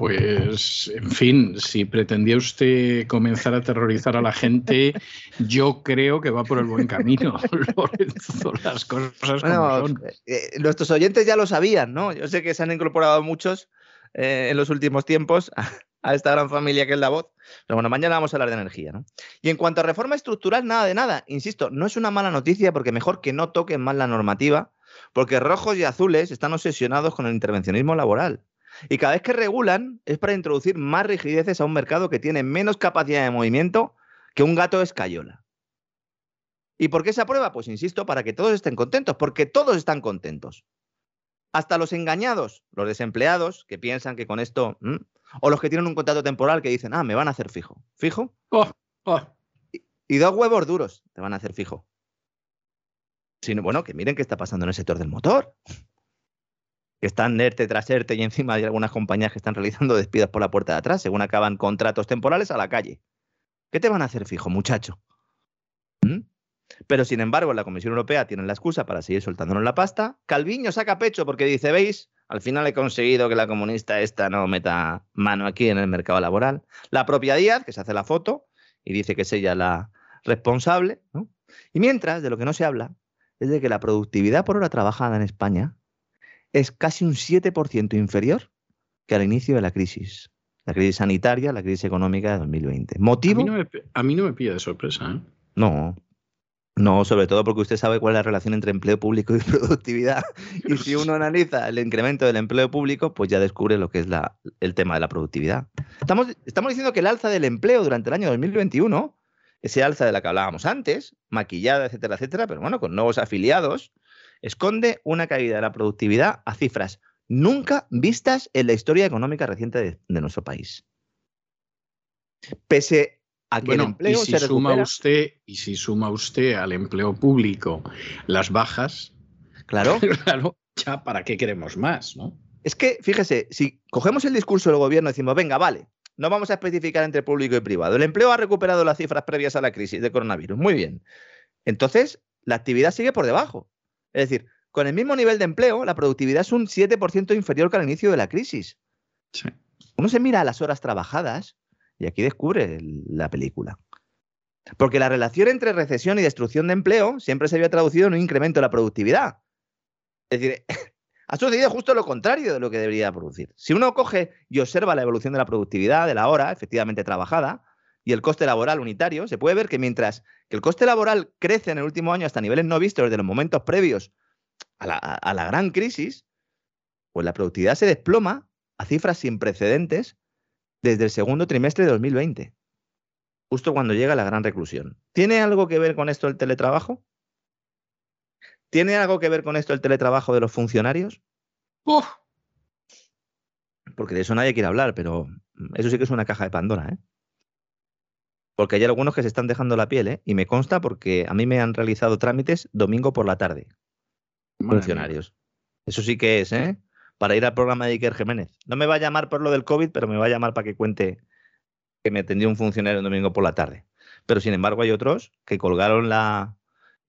Pues, en fin, si pretendía usted comenzar a aterrorizar a la gente, yo creo que va por el buen camino, Lorenzo, las cosas como son. Eh, nuestros oyentes ya lo sabían, ¿no? Yo sé que se han incorporado muchos eh, en los últimos tiempos a, esta gran familia que es la voz. Pero bueno, mañana vamos a hablar de energía, ¿no? Y en cuanto a reforma estructural, nada de nada. Insisto, no es una mala noticia porque mejor que no toquen más la normativa, porque rojos y azules están obsesionados con el intervencionismo laboral. Y cada vez que regulan es para introducir más rigideces a un mercado que tiene menos capacidad de movimiento que un gato escayola. ¿Y por qué se aprueba? Pues insisto, para que todos estén contentos, porque todos están contentos. Hasta los engañados, los desempleados, que piensan que con esto, o los que tienen un contrato temporal que dicen, ah, me van a hacer fijo. ¿Fijo? Oh, oh. Y, dos huevos duros te van a hacer fijo. Sino, bueno, que miren qué está pasando en el sector del motor que están ERTE tras ERTE y encima hay algunas compañías que están realizando despidos por la puerta de atrás, según acaban contratos temporales a la calle. ¿Qué te van a hacer fijo, muchacho? ¿Mm? Pero sin embargo, la Comisión Europea tiene la excusa para seguir soltándonos la pasta. Calviño saca pecho porque dice, veis, al final he conseguido que la comunista esta no meta mano aquí en el mercado laboral. La propia Díaz, que se hace la foto y dice que es ella la responsable. Y mientras, de lo que no se habla, es de que la productividad por hora trabajada en España es casi un 7% inferior que al inicio de la crisis. La crisis sanitaria, la crisis económica de 2020. ¿Motivo? A mí no me, pide de sorpresa. ¿eh? No, no, sobre todo porque usted sabe cuál es la relación entre empleo público y productividad. Y si uno analiza el incremento del empleo público, pues ya descubre lo que es la, el tema de la productividad. Estamos, estamos diciendo que el alza del empleo durante el año 2021, ese alza de la que hablábamos antes, maquillada, etcétera, etcétera, pero bueno, con nuevos afiliados, esconde una caída de la productividad a cifras nunca vistas en la historia económica reciente de, nuestro país. Pese a que el empleo y si suma usted y si suma usted al empleo público las bajas, claro, claro, ya para qué queremos más, ¿no? Es que fíjese, si cogemos el discurso del gobierno y decimos, venga, vale, no vamos a especificar entre público y privado. El empleo ha recuperado las cifras previas a la crisis de coronavirus. Muy bien. Entonces, la actividad sigue por debajo. Es decir, con el mismo nivel de empleo, la productividad es un 7% inferior que al inicio de la crisis. Uno se mira a las horas trabajadas y aquí descubre la película. Porque la relación entre recesión y destrucción de empleo siempre se había traducido en un incremento de la productividad. Es decir, ha sucedido justo lo contrario de lo que debería producir. Si uno coge y observa la evolución de la productividad, de la hora efectivamente trabajada, y el coste laboral unitario, se puede ver que mientras que el coste laboral crece en el último año hasta niveles no vistos desde los momentos previos a la, gran crisis, pues la productividad se desploma a cifras sin precedentes desde el segundo trimestre de 2020, justo cuando llega la gran reclusión. ¿Tiene algo que ver con esto el teletrabajo? ¿Tiene algo que ver con esto el teletrabajo de los funcionarios? Porque de eso nadie quiere hablar, pero eso sí que es una caja de Pandora, ¿eh? Porque hay algunos que se están dejando la piel, ¿eh? Y me consta porque a mí me han realizado trámites domingo por la tarde. funcionarios. Eso sí que es, ¿eh? Para ir al programa de Iker Jiménez. No me va a llamar por lo del COVID, pero me va a llamar para que cuente que me atendió un funcionario el domingo por la tarde. Pero sin embargo hay otros que colgaron la...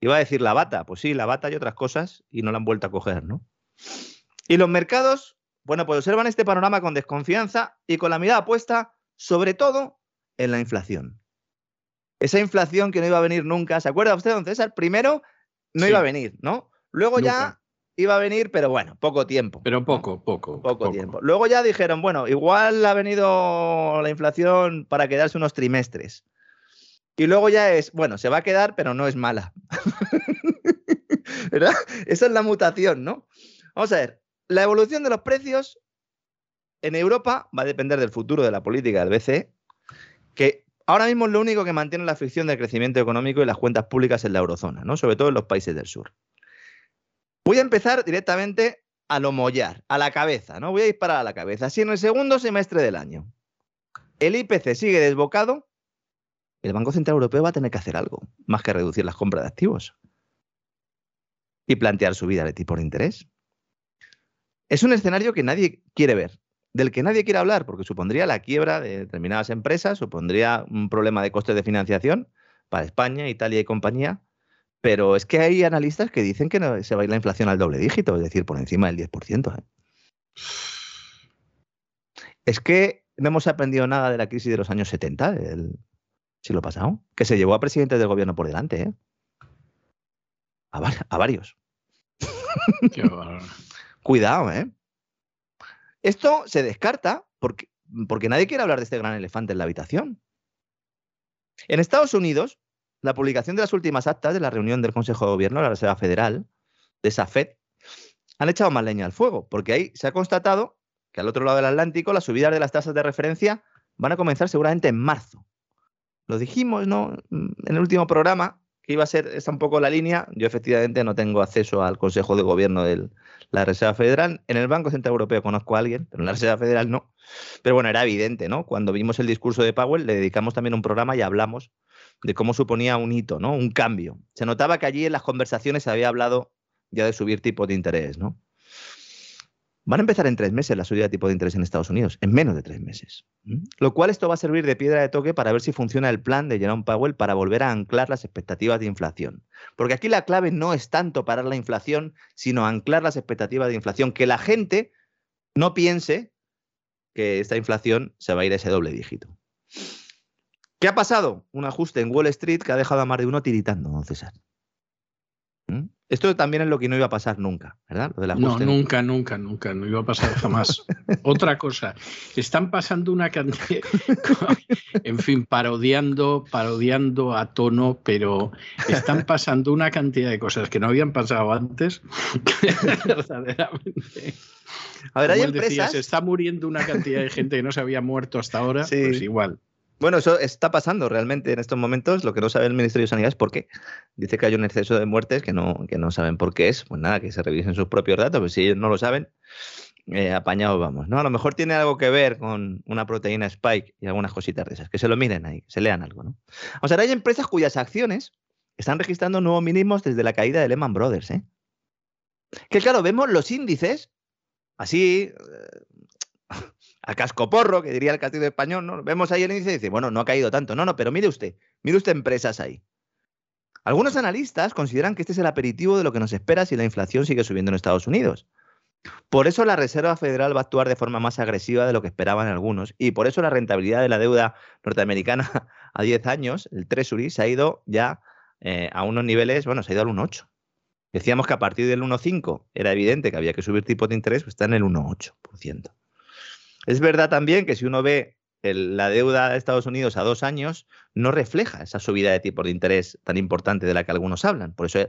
Iba a decir la bata, pues sí, la bata y otras cosas y no la han vuelto a coger, ¿no? Y los mercados, bueno, pues observan este panorama con desconfianza y con la mirada puesta sobre todo en la inflación. Esa inflación que no iba a venir nunca, ¿se acuerda usted, don César? Primero no Sí. iba a venir, ¿no? Luego ya iba a venir, pero bueno, poco tiempo. Pero poco, poco. Poco tiempo. Luego ya dijeron, bueno, igual ha venido la inflación para quedarse unos trimestres. Y luego ya es, bueno, se va a quedar, pero no es mala. ¿Verdad? Esa es la mutación, ¿no? Vamos a ver, la evolución de los precios en Europa va a depender del futuro de la política del BCE, que ahora mismo es lo único que mantiene la fricción del crecimiento económico y las cuentas públicas en la eurozona, ¿no? Sobre todo en los países del sur. Voy a empezar directamente a lo mollar, a la cabeza, ¿no? Voy a disparar a la cabeza. Si en el segundo semestre del año el IPC sigue desbocado, el Banco Central Europeo va a tener que hacer algo, más que reducir las compras de activos y plantear subida de tipo de interés. Es un escenario que nadie quiere ver, del que nadie quiere hablar, porque supondría la quiebra de determinadas empresas, supondría un problema de costes de financiación para España, Italia y compañía. Pero es que hay analistas que dicen que no- se va a ir la inflación al doble dígito, es decir, por encima del 10%. ¿eh? Es que no hemos aprendido nada de la crisis de los años 70, del siglo pasado, que se llevó a presidentes del gobierno por delante. ¿eh? A, var- a varios. Qué. Cuidado, ¿eh? Esto se descarta porque, nadie quiere hablar de este gran elefante en la habitación. En Estados Unidos, la publicación de las últimas actas de la reunión del Consejo de Gobierno de la Reserva Federal, de esa FED, han echado más leña al fuego, porque ahí se ha constatado que al otro lado del Atlántico las subidas de las tasas de referencia van a comenzar seguramente en marzo. Lo dijimos, ¿no? En el último programa, que iba a ser esta un poco la línea. Yo efectivamente no tengo acceso al Consejo de Gobierno de la Reserva Federal. En el Banco Central Europeo conozco a alguien, pero en la Reserva Federal no. Pero bueno, era evidente, ¿no? Cuando vimos el discurso de Powell, le dedicamos también un programa y hablamos de cómo suponía un hito, ¿no? Un cambio. Se notaba que allí en las conversaciones se había hablado ya de subir tipos de interés, ¿no? Van a empezar en tres meses la subida de tipo de interés en Estados Unidos, en menos de tres meses. Lo cual esto va a servir de piedra de toque para ver si funciona el plan de Jerome Powell para volver a anclar las expectativas de inflación. Porque aquí la clave no es tanto parar la inflación, sino anclar las expectativas de inflación, que la gente no piense que esta inflación se va a ir a ese doble dígito. ¿Qué ha pasado? Un ajuste en Wall Street que ha dejado a más de uno tiritando, don César. ¿Mm? Esto también es lo que no iba a pasar nunca, ¿verdad? Lo del No, ajuste. nunca, nunca, nunca, no iba a pasar jamás. Otra cosa, están pasando una cantidad, en fin, parodiando, parodiando a tono, pero están pasando una cantidad de cosas que no habían pasado antes, verdaderamente. A ver, hay él decía, empresas. se está muriendo una cantidad de gente que no se había muerto hasta ahora, Sí. pues igual. Bueno, eso está pasando realmente en estos momentos. Lo que no sabe el Ministerio de Sanidad es por qué. Dice que hay un exceso de muertes que no, que no saben por qué es. Pues nada, que se revisen sus propios datos. Pues si ellos no lo saben, eh, apañados vamos. ¿no? A lo mejor tiene algo que ver con una proteína spike y algunas cositas de esas. Que se lo miren ahí, se lean algo. ¿no? O sea, hay empresas cuyas acciones están registrando nuevos mínimos desde la caída de Lehman Brothers. ¿eh? Que claro, vemos los índices así. A cascoporro, que diría el castigo español, ¿no? Vemos ahí el índice y dice, bueno, no ha caído tanto. No, no, pero mire usted, mire usted empresas ahí. Algunos analistas consideran que este es el aperitivo de lo que nos espera si la inflación sigue subiendo en Estados Unidos. Por eso la Reserva Federal va a actuar de forma más agresiva de lo que esperaban algunos. Y por eso la rentabilidad de la deuda norteamericana a 10 años, el Treasury, se ha ido ya eh, a unos niveles, bueno, se ha ido al 1,8. Decíamos que a partir del 1,5 era evidente que había que subir tipos de interés, pues está en el 1,8%. Es verdad también que si uno ve la deuda de Estados Unidos a dos años, no refleja esa subida de tipos de interés tan importante de la que algunos hablan. Por eso,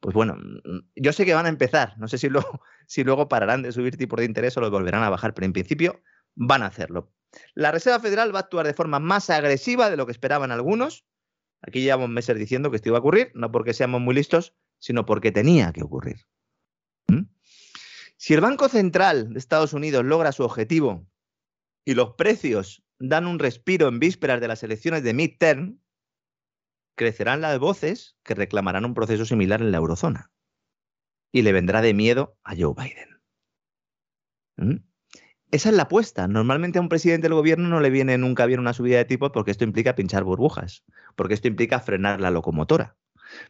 pues bueno, mm, yo sé que van a empezar. No sé si luego, si luego pararán de subir tipos de interés o los volverán a bajar, pero en principio van a hacerlo. La Reserva Federal va a actuar de forma más agresiva de lo que esperaban algunos. Aquí llevamos meses diciendo que esto iba a ocurrir, no porque seamos muy listos, sino porque tenía que ocurrir. Si el Banco Central de Estados Unidos logra su objetivo y los precios dan un respiro en vísperas de las elecciones de midterm, crecerán las voces que reclamarán un proceso similar en la eurozona. y le vendrá de miedo a Joe Biden. ¿Mm? Esa es la apuesta. Normalmente a un presidente del gobierno no le viene nunca bien una subida de tipos porque esto implica pinchar burbujas, porque esto implica frenar la locomotora.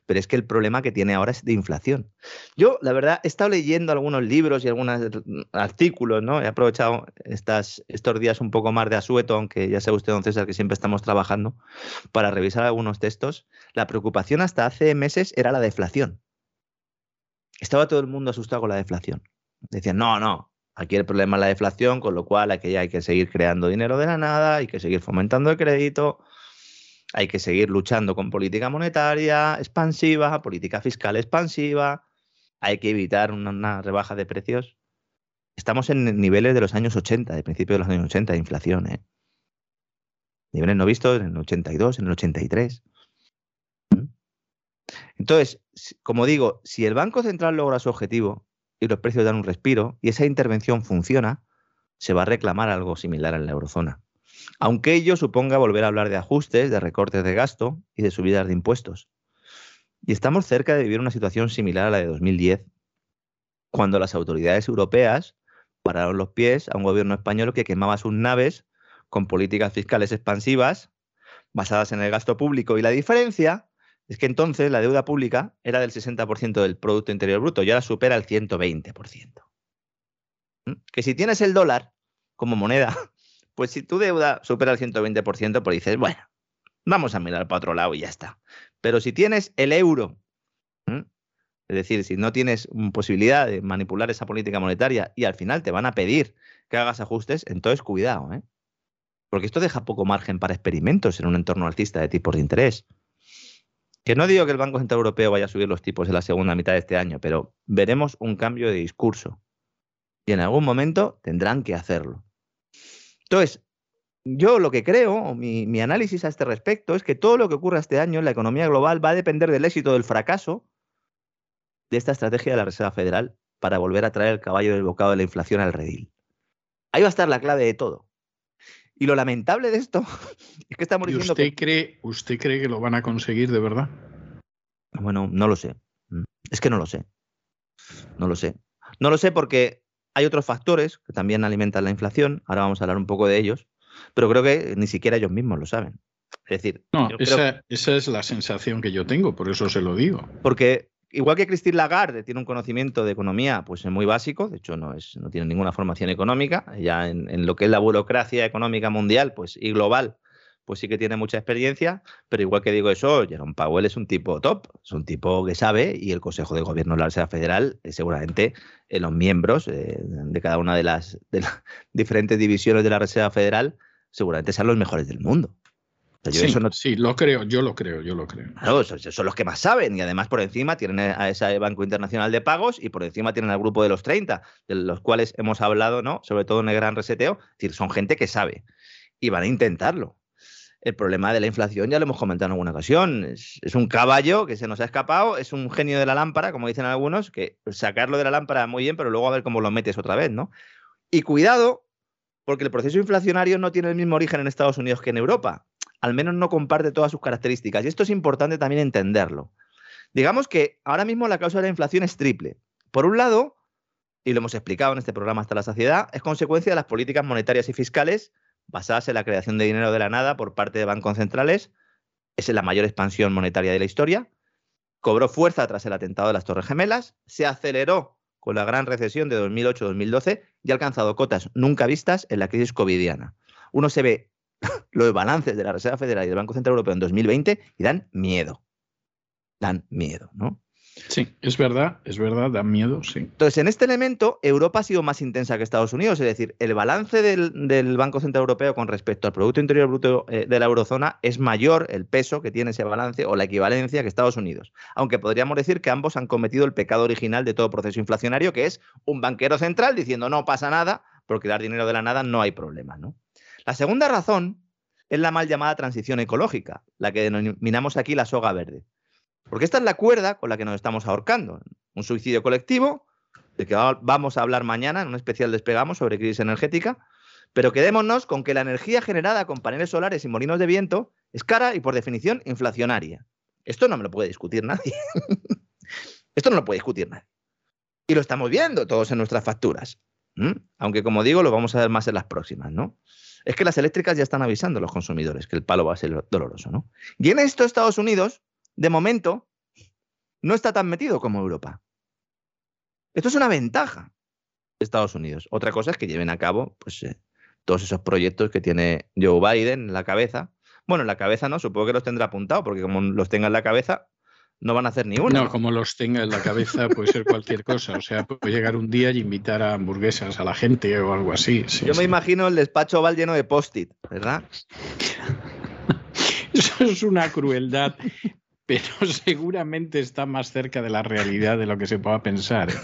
Pero es que el problema que tiene ahora es de inflación. Yo, la verdad, he estado leyendo algunos libros y algunos artículos, ¿no? He aprovechado estas, estos días un poco más de asueto, aunque ya sabe usted, don César, que siempre estamos trabajando, para revisar algunos textos. La preocupación hasta hace meses era la deflación. Estaba todo el mundo asustado con la deflación. Decían, no, no, Aquí el problema es la deflación, con lo cual aquí hay que seguir creando dinero de la nada, hay que seguir fomentando el crédito, hay que seguir luchando con política monetaria expansiva, política fiscal expansiva, hay que evitar una, rebaja de precios. Estamos en niveles de los años 80, de principio de los años 80 de inflación. ¿eh? Niveles no vistos en el 82, en el 83. ¿Mm? Entonces, como digo, si el Banco Central logra su objetivo, y los precios dan un respiro y esa intervención funciona, se va a reclamar algo similar en la eurozona. Aunque ello suponga volver a hablar de ajustes, de recortes de gasto y de subidas de impuestos. Y estamos cerca de vivir una situación similar a la de 2010, cuando las autoridades europeas pararon los pies a un gobierno español que quemaba sus naves con políticas fiscales expansivas basadas en el gasto público. Y la diferencia es que entonces la deuda pública era del 60% del Producto Interior Bruto y ahora supera el 120%. ¿Mm? Que si tienes el dólar como moneda, pues si tu deuda supera el 120%, pues dices, bueno, vamos a mirar para otro lado y ya está. Pero si tienes el euro, es decir, si no tienes posibilidad de manipular esa política monetaria y al final te van a pedir que hagas ajustes, entonces cuidado, ¿eh? Porque esto deja poco margen para experimentos en un entorno alcista de tipos de interés. Que no digo que el Banco Central Europeo vaya a subir los tipos en la segunda mitad de este año, pero veremos un cambio de discurso. Y en algún momento tendrán que hacerlo. Entonces, yo lo que creo, mi, mi análisis a este respecto, es que todo lo que ocurra este año en la economía global va a depender del éxito o del fracaso de esta estrategia de la Reserva Federal para volver a traer el caballo del bocado de la inflación al redil. Ahí va a estar la clave de todo. Y lo lamentable de esto es que estamos diciendo. Usted, cree, ¿Usted cree que lo van a conseguir de verdad? Bueno, no lo sé. Mm, es que no lo sé. No lo sé. No lo sé porque hay otros factores que también alimentan la inflación. Ahora vamos a hablar un poco de ellos. Pero creo que ni siquiera ellos mismos lo saben. Es decir, no, esa, esa, es la sensación que yo tengo, por eso se lo digo. Porque igual que Christine Lagarde tiene un conocimiento de economía pues muy básico, de hecho no, es, no tiene ninguna formación económica, ya en, lo que es la burocracia económica mundial pues, y global, pues sí que tiene mucha experiencia, pero igual que digo eso, Jerome Powell es un tipo top, es un tipo que sabe y el Consejo de Gobierno de la Reserva Federal, eh, seguramente eh, los miembros eh, de cada una de las, de las diferentes divisiones de la Reserva Federal, seguramente sean los mejores del mundo sí, lo creo, yo lo creo, yo lo creo. Claro, son, los que más saben y además por encima tienen a ese Banco Internacional de Pagos y por encima tienen al grupo de los 30, de los cuales hemos hablado, ¿no? Sobre todo en el gran reseteo. Es decir, son gente que sabe y van a intentarlo. El problema de la inflación ya lo hemos comentado en alguna ocasión. Es, es, un caballo que se nos ha escapado, es un genio de la lámpara, como dicen algunos, que sacarlo de la lámpara muy bien, pero luego a ver cómo lo metes otra vez, ¿no? Y cuidado, porque el proceso inflacionario no tiene el mismo origen en Estados Unidos que en Europa al menos no comparte todas sus características. Y esto es importante también entenderlo. Digamos que ahora mismo la causa de la inflación es triple. Por un lado, y lo hemos explicado en este programa hasta la saciedad, es consecuencia de las políticas monetarias y fiscales basadas en la creación de dinero de la nada por parte de bancos centrales. Es la mayor expansión monetaria de la historia. Cobró fuerza tras el atentado de las Torres Gemelas, se aceleró con la gran recesión de 2008-2012 y ha alcanzado cotas nunca vistas en la crisis covidiana. Uno se ve los balances de la Reserva Federal y del Banco Central Europeo en 2020 y dan miedo. Dan miedo, ¿no? Sí, es verdad, es verdad, dan miedo, sí. Entonces, en este elemento, Europa ha sido más intensa que Estados Unidos, es decir, el balance del, Banco Central Europeo con respecto al Producto Interior Bruto eh, de la eurozona es mayor el peso que tiene ese balance o la equivalencia que Estados Unidos. Aunque podríamos decir que ambos han cometido el pecado original de todo proceso inflacionario, que es un banquero central diciendo no pasa nada, porque dar dinero de la nada no hay problema, ¿no? La segunda razón es la mal llamada transición ecológica, la que denominamos aquí la soga verde. Porque esta es la cuerda con la que nos estamos ahorcando. Un suicidio colectivo, de que vamos a hablar mañana en un especial despegamos sobre crisis energética, pero quedémonos con que la energía generada con paneles solares y molinos de viento es cara y por definición inflacionaria. Esto no me lo puede discutir nadie. Esto no lo puede discutir nadie. Y lo estamos viendo todos en nuestras facturas. Aunque, como digo, lo vamos a ver más en las próximas, ¿no? Es que las eléctricas ya están avisando a los consumidores que el palo va a ser doloroso, ¿no? Y en esto Estados Unidos, de momento, no está tan metido como Europa. Esto es una ventaja de Estados Unidos. Otra cosa es que lleven a cabo pues, eh, todos esos proyectos que tiene Joe Biden en la cabeza. Bueno, en la cabeza no, supongo que los tendrá apuntado, porque como los tenga en la cabeza, no van a hacer ni uno. No, como los tenga en la cabeza puede ser cualquier cosa. O sea, puede llegar un día y invitar a hamburguesas a la gente o algo así. Yo me imagino el despacho oval lleno de post-it, ¿verdad? Eso es una crueldad, pero seguramente está más cerca de la realidad de lo que se pueda pensar. ¿eh?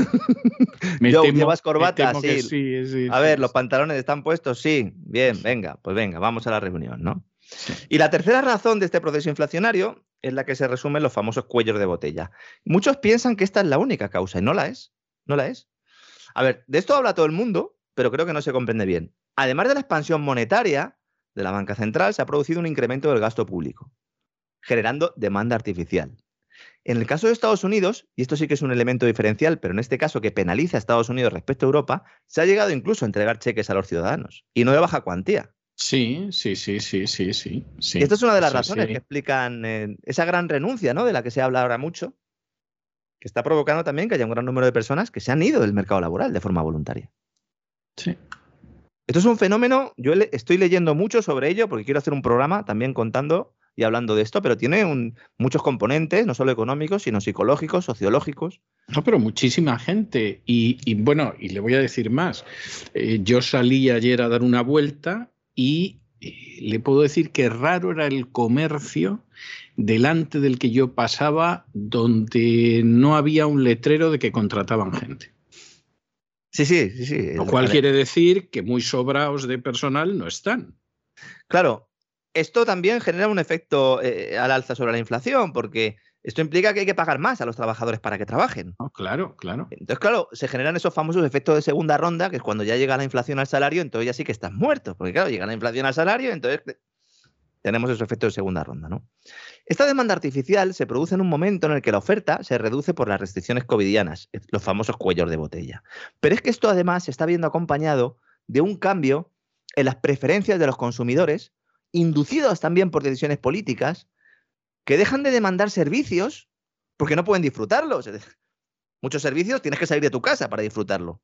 ¿llevas corbata? Sí. a ver, ¿los pantalones están puestos? Sí. Bien, venga, pues venga, vamos a la reunión, ¿no? Y la tercera razón de este proceso inflacionario es la que se resume en los famosos cuellos de botella. Muchos piensan que esta es la única causa y no la es. No la es. A ver, de esto habla todo el mundo, pero creo que no se comprende bien. Además de la expansión monetaria de la banca central, se ha producido un incremento del gasto público, generando demanda artificial. En el caso de Estados Unidos, y esto sí que es un elemento diferencial, pero en este caso que penaliza a Estados Unidos respecto a Europa, se ha llegado incluso a entregar cheques a los ciudadanos, y no de baja cuantía. Sí, sí, sí, sí, sí, sí. Y esto es una de las razones que explican eh, esa gran renuncia, ¿no? De la que se habla ahora mucho, que está provocando también que haya un gran número de personas que se han ido del mercado laboral de forma voluntaria. Sí. Esto es un fenómeno, yo estoy leyendo mucho sobre ello porque quiero hacer un programa también contando y hablando de esto, pero tiene muchos componentes, no solo económicos, sino psicológicos, sociológicos. No, pero muchísima gente. Y, bueno, y le voy a decir más. Eh, yo salí ayer a dar una vuelta y eh, le puedo decir que raro era el comercio delante del que yo pasaba donde no había un letrero de que contrataban gente. Sí, sí, sí, sí. Lo cual quiere decir que muy sobrados de personal no están. Claro, esto también genera un efecto eh, al alza sobre la inflación, porque esto implica que hay que pagar más a los trabajadores para que trabajen. claro, claro. Entonces, claro, se generan esos famosos efectos de segunda ronda, que es cuando ya llega la inflación al salario, entonces ya sí que estás muerto. Porque, claro, llega la inflación al salario, entonces tenemos esos efectos de segunda ronda, ¿no? Esta demanda artificial se produce en un momento en el que la oferta se reduce por las restricciones covidianas, los famosos cuellos de botella. Pero es que esto además se está viendo acompañado de un cambio en las preferencias de los consumidores, inducidos también por decisiones políticas, que dejan de demandar servicios porque no pueden disfrutarlos. Muchos servicios tienes que salir de tu casa para disfrutarlo.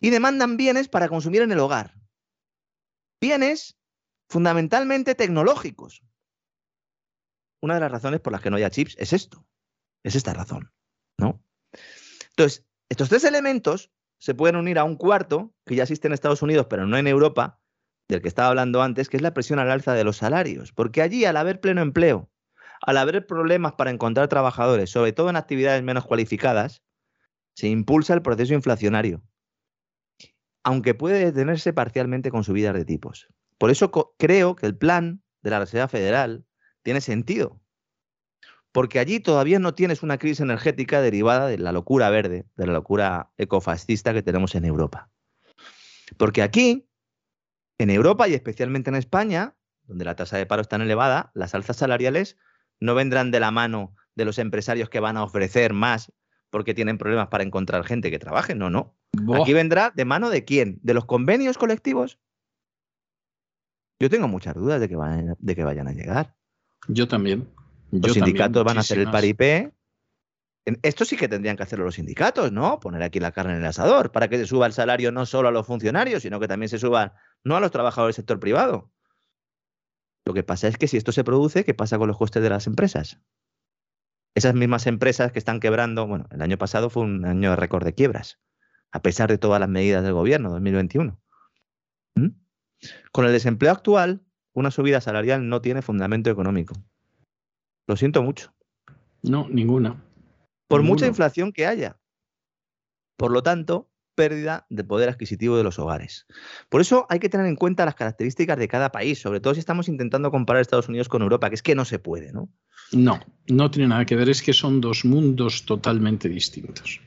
Y demandan bienes para consumir en el hogar. Bienes fundamentalmente tecnológicos. Una de las razones por las que no haya chips es esto. Es esta razón. ¿no? Entonces, estos tres elementos se pueden unir a un cuarto que ya existe en Estados Unidos, pero no en Europa, del que estaba hablando antes, que es la presión al alza de los salarios. Porque allí, al haber pleno empleo, al haber problemas para encontrar trabajadores, sobre todo en actividades menos cualificadas, se impulsa el proceso inflacionario, aunque puede detenerse parcialmente con subidas de tipos. Por eso creo que el plan de la Reserva Federal tiene sentido, porque allí todavía no tienes una crisis energética derivada de la locura verde, de la locura ecofascista que tenemos en Europa. Porque aquí, en Europa y especialmente en España, donde la tasa de paro es tan elevada, las alzas salariales no vendrán de la mano de los empresarios que van a ofrecer más porque tienen problemas para encontrar gente que trabaje. No, no. Aquí vendrá de mano de quién? ¿De los convenios colectivos? Yo tengo muchas dudas de que, vayan, de que vayan a llegar. Yo también. los sindicatos van a hacer el paripé. Esto sí que tendrían que hacerlo los sindicatos, ¿no? Poner aquí la carne en el asador para que se suba el salario no solo a los funcionarios, sino que también se suba no a los trabajadores del sector privado. Lo que pasa es que si esto se produce, ¿qué pasa con los costes de las empresas? Esas mismas empresas que están quebrando, bueno, el año pasado fue un año de récord de quiebras, a pesar de todas las medidas del gobierno, 2021. ¿Mm? Con el desempleo actual, una subida salarial no tiene fundamento económico. Lo siento mucho. No, ninguna. Por mucha inflación que haya. Por lo tanto, pérdida de poder adquisitivo de los hogares. Por eso hay que tener en cuenta las características de cada país, sobre todo si estamos intentando comparar Estados Unidos con Europa, que es que no se puede, ¿no? No, no tiene nada que ver, es que son dos mundos totalmente distintos.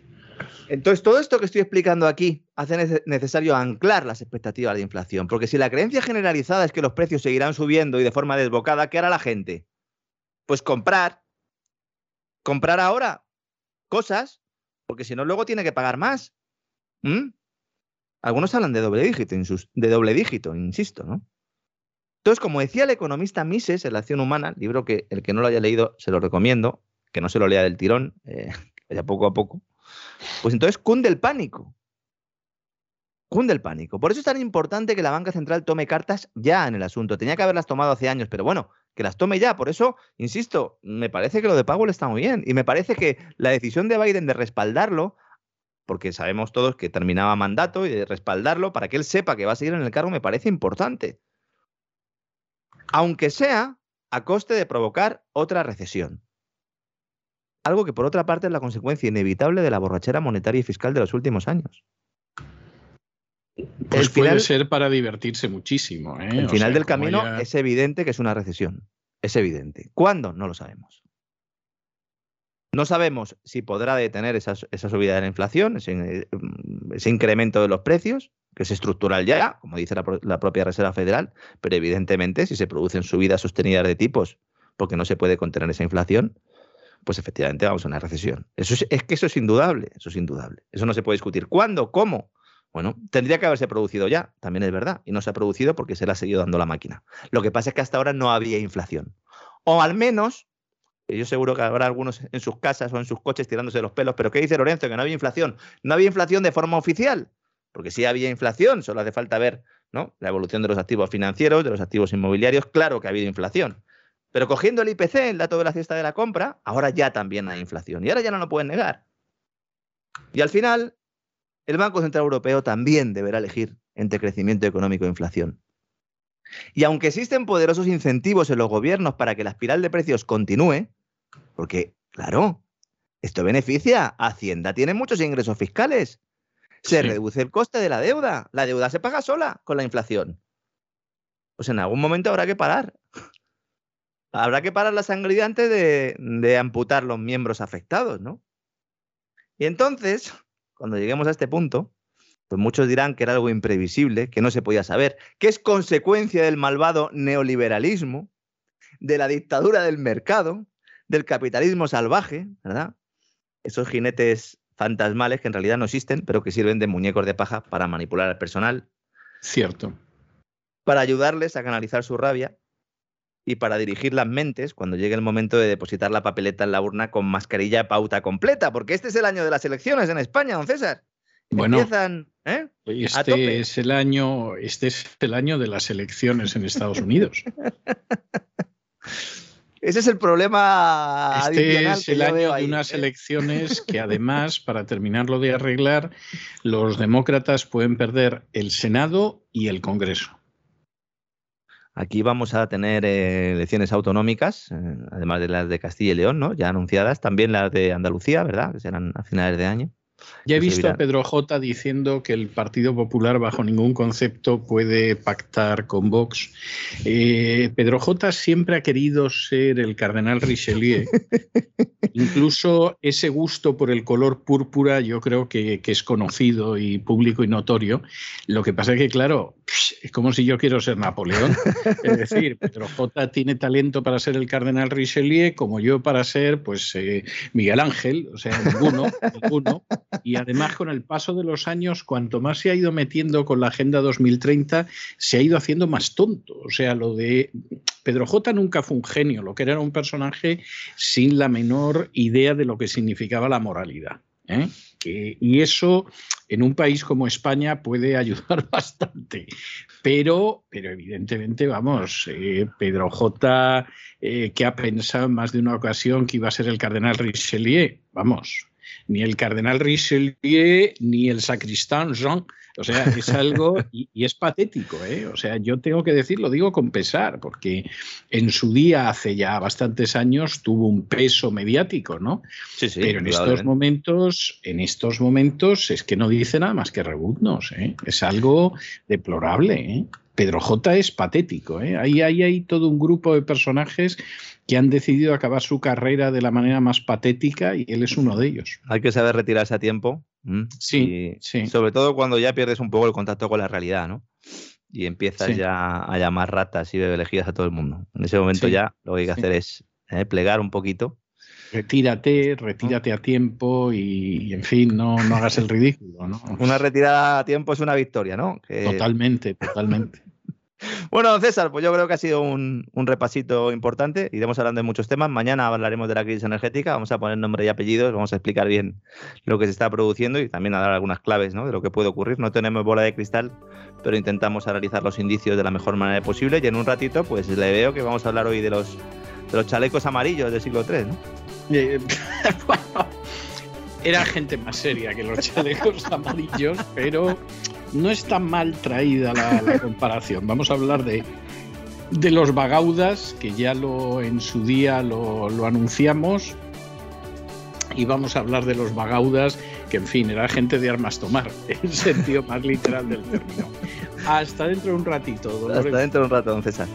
Entonces, todo esto que estoy explicando aquí hace necesario anclar las expectativas de inflación, porque si la creencia generalizada es que los precios seguirán subiendo y de forma desbocada, ¿qué hará la gente? Pues comprar. Comprar ahora cosas porque si no, luego tiene que pagar más. ¿Mm? Algunos hablan de doble dígito, de doble dígito, insisto, ¿no? Entonces, como decía el economista Mises en La acción humana, libro que el que no lo haya leído se lo recomiendo, que no se lo lea del tirón, eh, vaya poco a poco, pues entonces cunde el pánico. Cunde el pánico. Por eso es tan importante que la banca central tome cartas ya en el asunto. Tenía que haberlas tomado hace años, pero bueno, que las tome ya. Por eso, insisto, me parece que lo de Powell está muy bien. Y me parece que la decisión de Biden de respaldarlo porque sabemos todos que terminaba mandato y de respaldarlo para que él sepa que va a seguir en el cargo me parece importante. Aunque sea a coste de provocar otra recesión. Algo que por otra parte es la consecuencia inevitable de la borrachera monetaria y fiscal de los últimos años. Pues puede ser para divertirse muchísimo. ¿eh? El final del camino es evidente que es una recesión. Es evidente. ¿Cuándo? No lo sabemos. No sabemos si podrá detener esa, subida de la inflación, ese, incremento de los precios, que es estructural ya, como dice la, propia Reserva Federal, pero evidentemente si se producen subidas sostenidas de tipos porque no se puede contener esa inflación, pues efectivamente vamos a una recesión. Eso es, es, que eso es indudable, eso es indudable. Eso no se puede discutir. ¿Cuándo? ¿Cómo? Bueno, tendría que haberse producido ya, también es verdad, y no se ha producido porque se le ha seguido dando la máquina. Lo que pasa es que hasta ahora no había inflación. O al menos yo seguro que habrá algunos en sus casas o en sus coches tirándose los pelos, pero ¿qué dice Lorenzo? Que no había inflación. No había inflación de forma oficial, porque sí había inflación, solo hace falta ver ¿no? la evolución de los activos financieros, de los activos inmobiliarios, claro que ha habido inflación. Pero cogiendo el IPC, el dato de la cesta de la compra, ahora ya también hay inflación y ahora ya no lo pueden negar. Y al final, el Banco Central Europeo también deberá elegir entre crecimiento económico e inflación. Y aunque existen poderosos incentivos en los gobiernos para que la espiral de precios continúe, porque, claro, esto beneficia. Hacienda tiene muchos ingresos fiscales. Se reduce el coste de la deuda. La deuda se paga sola con la inflación. Pues en algún momento habrá que parar. Habrá que parar la sangre antes de, de amputar los miembros afectados, ¿no? Y entonces, cuando lleguemos a este punto, pues muchos dirán que era algo imprevisible, que no se podía saber, que es consecuencia del malvado neoliberalismo, de la dictadura del mercado, del capitalismo salvaje, ¿verdad? Esos jinetes fantasmales que en realidad no existen, pero que sirven de muñecos de paja para manipular al personal. Cierto. Para ayudarles a canalizar su rabia y para dirigir las mentes cuando llegue el momento de depositar la papeleta en la urna con mascarilla pauta completa, porque este es el año de las elecciones en España, don César. Bueno, Empiezan, ¿eh? este es el año, este es el año de las elecciones en Estados Unidos. Ese es el problema. Este es el año de unas elecciones que además, para terminarlo de arreglar, los demócratas pueden perder el Senado y el Congreso. Aquí vamos a tener eh, elecciones autonómicas, eh, además de las de Castilla y León, ¿no? Ya anunciadas, también las de Andalucía, ¿verdad? Que serán a finales de año. Ya he visto a Pedro J diciendo que el Partido Popular bajo ningún concepto puede pactar con Vox. Eh, Pedro J siempre ha querido ser el cardenal Richelieu. Incluso ese gusto por el color púrpura yo creo que, es conocido y público y notorio. Lo que pasa es que, claro, es como si yo quiero ser Napoleón. Es decir, Pedro J tiene talento para ser el cardenal Richelieu como yo para ser pues eh, Miguel Ángel, o sea, ninguno, ninguno. Y además, con el paso de los años, cuanto más se ha ido metiendo con la Agenda 2030, se ha ido haciendo más tonto. O sea, lo de Pedro J nunca fue un genio, lo que era un personaje sin la menor idea de lo que significaba la moralidad. ¿Eh? y eso en un país como España puede ayudar bastante. Pero, pero evidentemente, vamos, eh, Pedro J, eh, que ha pensado en más de una ocasión que iba a ser el cardenal Richelieu, vamos, ni el cardenal Richelieu ni el sacristán Jean. O sea, es algo y, es patético, ¿eh? O sea, yo tengo que decir, lo digo con pesar, porque en su día, hace ya bastantes años, tuvo un peso mediático, ¿no? Sí, sí. Pero en estos momentos, en estos momentos, es que no dice nada más que rebuznos, ¿eh? Es algo deplorable, ¿eh? Pedro J es patético, ¿eh? Ahí, ahí hay todo un grupo de personajes que han decidido acabar su carrera de la manera más patética y él es uno de ellos. Hay que saber retirarse a tiempo. Sí, sí. Sobre todo cuando ya pierdes un poco el contacto con la realidad, ¿no? Y empiezas ya a llamar ratas y bebelejías a todo el mundo. En ese momento ya lo que hay que hacer es eh, plegar un poquito retírate, retírate a tiempo y, en fin, no, no hagas el ridículo. ¿no? Una retirada a tiempo es una victoria, ¿no? Totalmente, totalmente. Bueno, don César, pues yo creo que ha sido un, repasito importante. Iremos hablando de muchos temas. Mañana hablaremos de la crisis energética. Vamos a poner nombre y apellidos. Vamos a explicar bien lo que se está produciendo y también a dar algunas claves de lo que puede ocurrir. No tenemos bola de cristal, pero intentamos analizar los indicios de la mejor manera posible. Y en un ratito, pues le veo que vamos a hablar hoy de los, chalecos amarillos del siglo III, ¿no? Eh, era gente más seria que los chalecos amarillos, pero no está mal traída la, comparación. Vamos a hablar de, de los bagaudas, que ya lo en su día lo, anunciamos. Y vamos a hablar de los bagaudas, que en fin, era gente de armas tomar, en el sentido más literal del término. Hasta dentro de un ratito, Hasta dentro de un rato, don César.